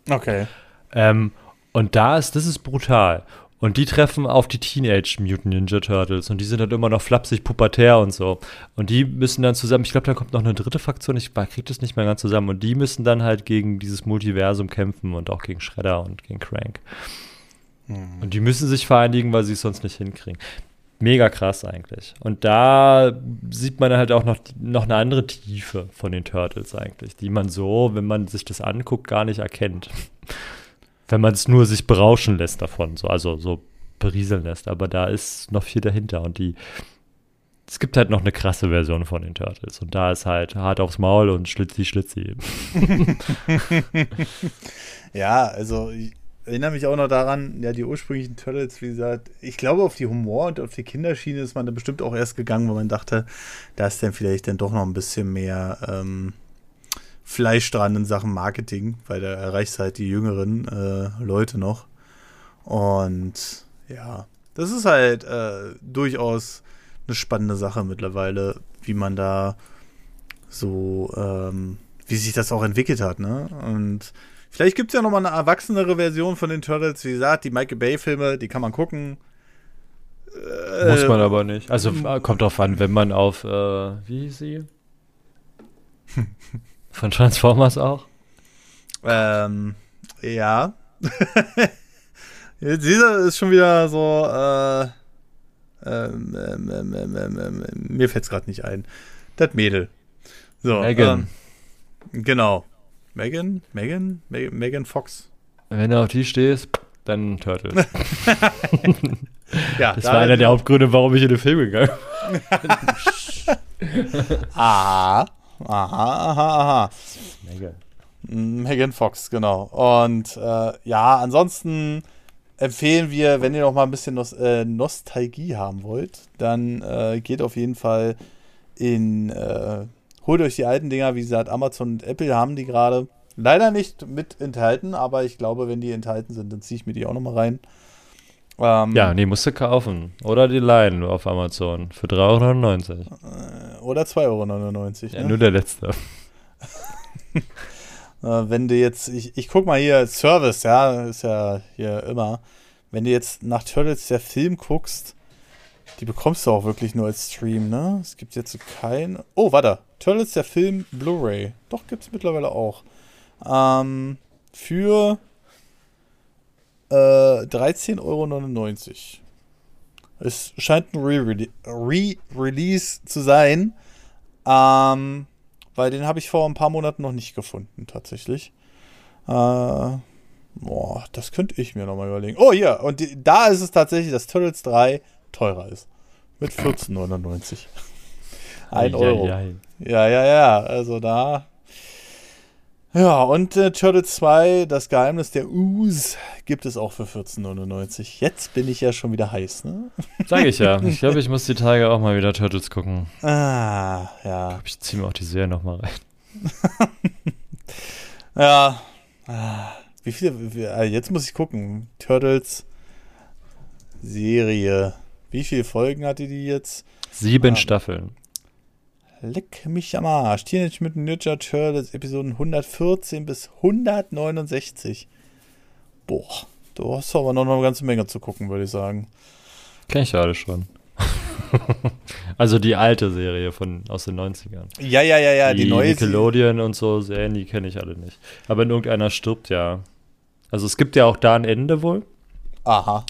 A: Okay.
B: Ähm, und da ist, das ist brutal. Und die treffen auf die Teenage Mutant Ninja Turtles und die sind dann immer noch flapsig, pubertär und so. Und die müssen dann zusammen, ich glaube, da kommt noch eine dritte Fraktion, ich kriege das nicht mehr ganz zusammen. Und die müssen dann halt gegen dieses Multiversum kämpfen und auch gegen Shredder und gegen Crank. Mhm. Und die müssen sich vereinigen, weil sie es sonst nicht hinkriegen. Mega krass eigentlich. Und da sieht man halt auch noch, noch eine andere Tiefe von den Turtles eigentlich, die man so, wenn man sich das anguckt, gar nicht erkennt. Wenn man es nur sich berauschen lässt davon, so, also so berieseln lässt. Aber da ist noch viel dahinter und die, es gibt halt noch eine krasse Version von den Turtles und da ist halt hart aufs Maul und schlitzi schlitzi. *laughs*
A: ja, also erinnere mich auch noch daran, ja, die ursprünglichen Turtles, wie gesagt, ich glaube, auf die Humor- und auf die Kinderschiene ist man da bestimmt auch erst gegangen, weil man dachte, da ist dann vielleicht dann doch noch ein bisschen mehr ähm, Fleisch dran in Sachen Marketing, weil da erreicht halt die jüngeren äh, Leute noch. Und ja, das ist halt äh, durchaus eine spannende Sache mittlerweile, wie man da so, ähm, wie sich das auch entwickelt hat, ne? Und Vielleicht gibt es ja noch mal eine erwachsenere Version von den Turtles. Wie gesagt, die Michael Bay-Filme, die kann man gucken.
B: Muss man äh, aber nicht. Also äh, kommt drauf an, wenn man auf, äh, wie hieß sie? *laughs* Von Transformers auch?
A: Ähm, ja. *laughs* Dieser ist schon wieder so, äh, ähm, ähm, ähm, mir fällt es gerade nicht ein. das Mädel. So,
B: Megan.
A: Ähm, genau. Megan? Megan? Megan Fox.
B: Wenn du auf die stehst, dann Turtles. *laughs* *laughs*
A: ja,
B: das da war einer der Hauptgründe, warum ich in den Film gegangen
A: bin. aha. Aha, aha, aha.
B: Megan.
A: Megan Fox, genau. Und äh, ja, ansonsten empfehlen wir, wenn ihr noch mal ein bisschen Nos äh, Nostalgie haben wollt, dann äh, geht auf jeden Fall in, äh, holt euch die alten Dinger, wie gesagt, Amazon und Apple haben die gerade. Leider nicht mit enthalten, aber ich glaube, wenn die enthalten sind, dann ziehe ich mir die auch noch mal rein.
B: Ähm, ja, die musst du kaufen. Oder die leihen auf Amazon für 3,99 Euro.
A: Äh, oder 2,99 Euro.
B: Ja, ne? nur der letzte. *laughs*
A: Äh, wenn du jetzt, ich, ich guck mal hier, Service, ja, ist ja hier immer. Wenn du jetzt nach Turtles der Film guckst, die bekommst du auch wirklich nur als Stream, ne? Es gibt jetzt kein. Oh, warte. Turtles der Film Blu-ray. Doch, gibt es mittlerweile auch. Ähm, für äh, 13,99 Euro. Es scheint ein Re-Release zu sein. Ähm, weil den habe ich vor ein paar Monaten noch nicht gefunden, tatsächlich. Äh, boah, das könnte ich mir nochmal überlegen. Oh, ja, und die, da ist es tatsächlich, dass Turtles 3 teurer ist. Mit 14,99. Ein Euro. Ja, ja, ja. Also da ja, und äh, Turtles 2, das Geheimnis der Us, gibt es auch für 14,99. Jetzt bin ich ja schon wieder heiß, ne? *laughs*
B: Sag ich ja. Ich glaube, ich muss die Tage auch mal wieder Turtles gucken.
A: Ah, ja.
B: Ich, glaub, ich ziehe mir auch die Serie nochmal
A: rein. *laughs* ja. Ah, wie viele, also jetzt muss ich gucken. Turtles Serie. Wie viele Folgen hatte die jetzt?
B: Sieben ah, Staffeln.
A: Leck mich am Arsch. Teenage Mutant Ninja Turtles Episoden 114 bis 169. Boah, du hast aber noch eine ganze Menge zu gucken, würde ich sagen.
B: Kenn ich ja alle schon. *laughs* also die alte Serie von aus den 90ern.
A: Ja, ja, ja, ja,
B: die, die neue Nickelodeon und so Serien, die kenne ich alle nicht. Aber in irgendeiner stirbt ja. Also es gibt ja auch da ein Ende wohl.
A: Aha.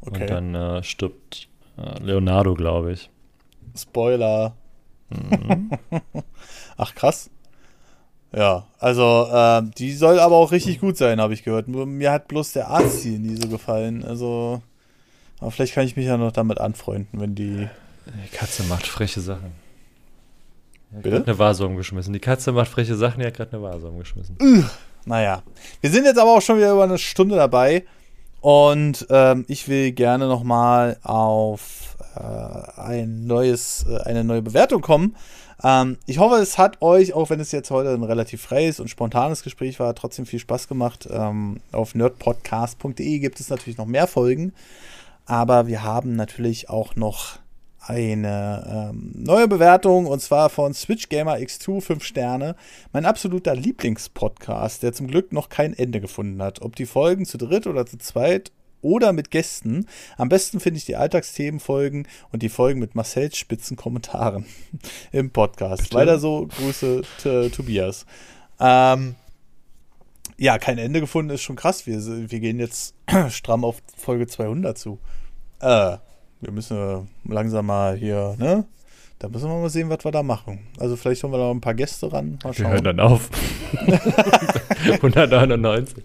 B: Okay. Und dann äh, stirbt äh, Leonardo, glaube ich.
A: Spoiler. Mhm. Ach, krass. Ja, also äh, die soll aber auch richtig gut sein, habe ich gehört. Mir hat bloß der Arzt hier nie so gefallen. Also, aber vielleicht kann ich mich ja noch damit anfreunden, wenn die.
B: Die Katze macht freche Sachen. Die hat eine Vase umgeschmissen. Die Katze macht freche Sachen, die hat gerade eine Vase umgeschmissen.
A: Naja. Wir sind jetzt aber auch schon wieder über eine Stunde dabei. Und ähm, ich will gerne nochmal auf ein neues, äh, eine neue Bewertung kommen. Ähm, ich hoffe, es hat euch, auch wenn es jetzt heute ein relativ freies und spontanes Gespräch war, trotzdem viel Spaß gemacht. Ähm, auf nerdpodcast.de gibt es natürlich noch mehr Folgen, aber wir haben natürlich auch noch eine ähm, neue Bewertung und zwar von Switch Gamer X2 5 Sterne. Mein absoluter Lieblingspodcast, der zum Glück noch kein Ende gefunden hat. Ob die Folgen zu dritt oder zu zweit oder mit Gästen. Am besten finde ich die Alltagsthemenfolgen und die Folgen mit Marcells spitzen Kommentaren *laughs* im Podcast. Bitte? Weiter so, Grüße Tobias. Ähm, ja, kein Ende gefunden ist schon krass. Wir, wir gehen jetzt *clears throat* stramm auf Folge 200 zu. Äh, wir müssen langsam mal hier, ne? Da müssen wir mal sehen, was wir da machen. Also vielleicht holen wir da ein paar Gäste ran.
B: Mal schauen. Wir hören dann auf. *laughs* *laughs* 199.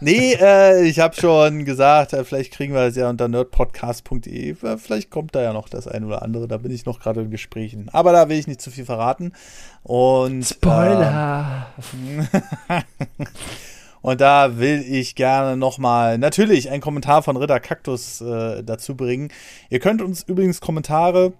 A: Nee, äh, ich habe schon gesagt, äh, vielleicht kriegen wir das ja unter nerdpodcast.de. Äh, vielleicht kommt da ja noch das eine oder andere. Da bin ich noch gerade in Gesprächen. Aber da will ich nicht zu viel verraten. Und,
B: Spoiler!
A: Äh, *laughs* und da will ich gerne nochmal natürlich einen Kommentar von Ritter Kaktus äh, dazu bringen. Ihr könnt uns übrigens Kommentare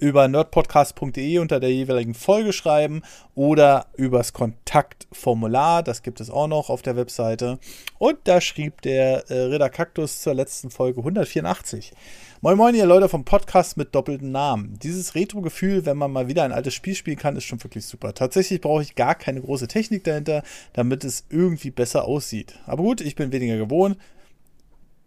A: über nerdpodcast.de unter der jeweiligen Folge schreiben oder übers Kontaktformular. Das gibt es auch noch auf der Webseite. Und da schrieb der äh, Ritter Kaktus zur letzten Folge 184. Moin Moin, ihr Leute vom Podcast mit doppelten Namen. Dieses Retro-Gefühl, wenn man mal wieder ein altes Spiel spielen kann, ist schon wirklich super. Tatsächlich brauche ich gar keine große Technik dahinter, damit es irgendwie besser aussieht. Aber gut, ich bin weniger gewohnt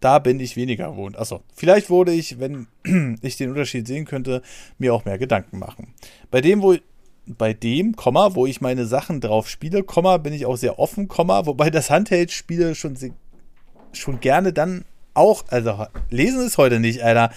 A: da bin ich weniger gewohnt. Achso, vielleicht wurde ich, wenn *clears throat* ich den Unterschied sehen könnte, mir auch mehr Gedanken machen. Bei dem, wo bei dem, Komma, wo ich meine Sachen drauf spiele, Komma, bin ich auch sehr offen, Komma, wobei das Handheld-Spiele schon, schon gerne dann auch, also lesen ist heute nicht, Alter.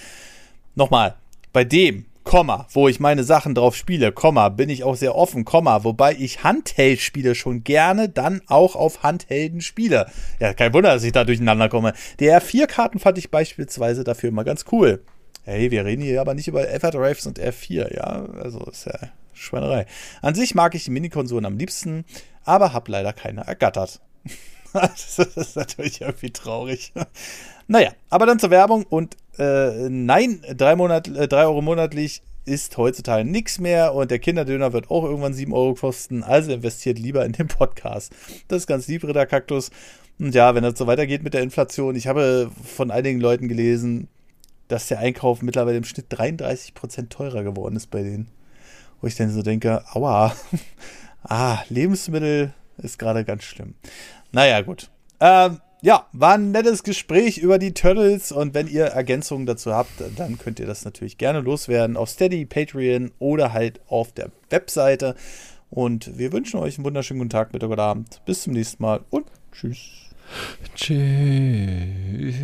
A: Nochmal, bei dem, Komma, wo ich meine Sachen drauf spiele, Komma, bin ich auch sehr offen, Komma, wobei ich Handheld-Spiele schon gerne dann auch auf Handhelden spiele. Ja, kein Wunder, dass ich da durcheinander komme. Die R4-Karten fand ich beispielsweise dafür immer ganz cool. Hey, wir reden hier aber nicht über F-Drives und R4, ja, also ist ja Schweinerei. An sich mag ich die Minikonsolen am liebsten, aber hab leider keine ergattert. *laughs* das ist natürlich irgendwie traurig. Naja, aber dann zur Werbung und äh, nein, drei, Monat, äh, drei Euro monatlich ist heutzutage nichts mehr und der Kinderdöner wird auch irgendwann 7 Euro kosten. Also investiert lieber in den Podcast. Das ist ganz lieb, Ritter Kaktus. Und ja, wenn das so weitergeht mit der Inflation, ich habe von einigen Leuten gelesen, dass der Einkauf mittlerweile im Schnitt 33% teurer geworden ist bei denen. Wo ich dann so denke, aua, *laughs* ah, Lebensmittel ist gerade ganz schlimm. Naja, gut. Ähm, ja, war ein nettes Gespräch über die Turtles und wenn ihr Ergänzungen dazu habt, dann könnt ihr das natürlich gerne loswerden auf Steady, Patreon oder halt auf der Webseite. Und wir wünschen euch einen wunderschönen guten Tag, Mittag oder Abend. Bis zum nächsten Mal und tschüss.
B: Tschüss.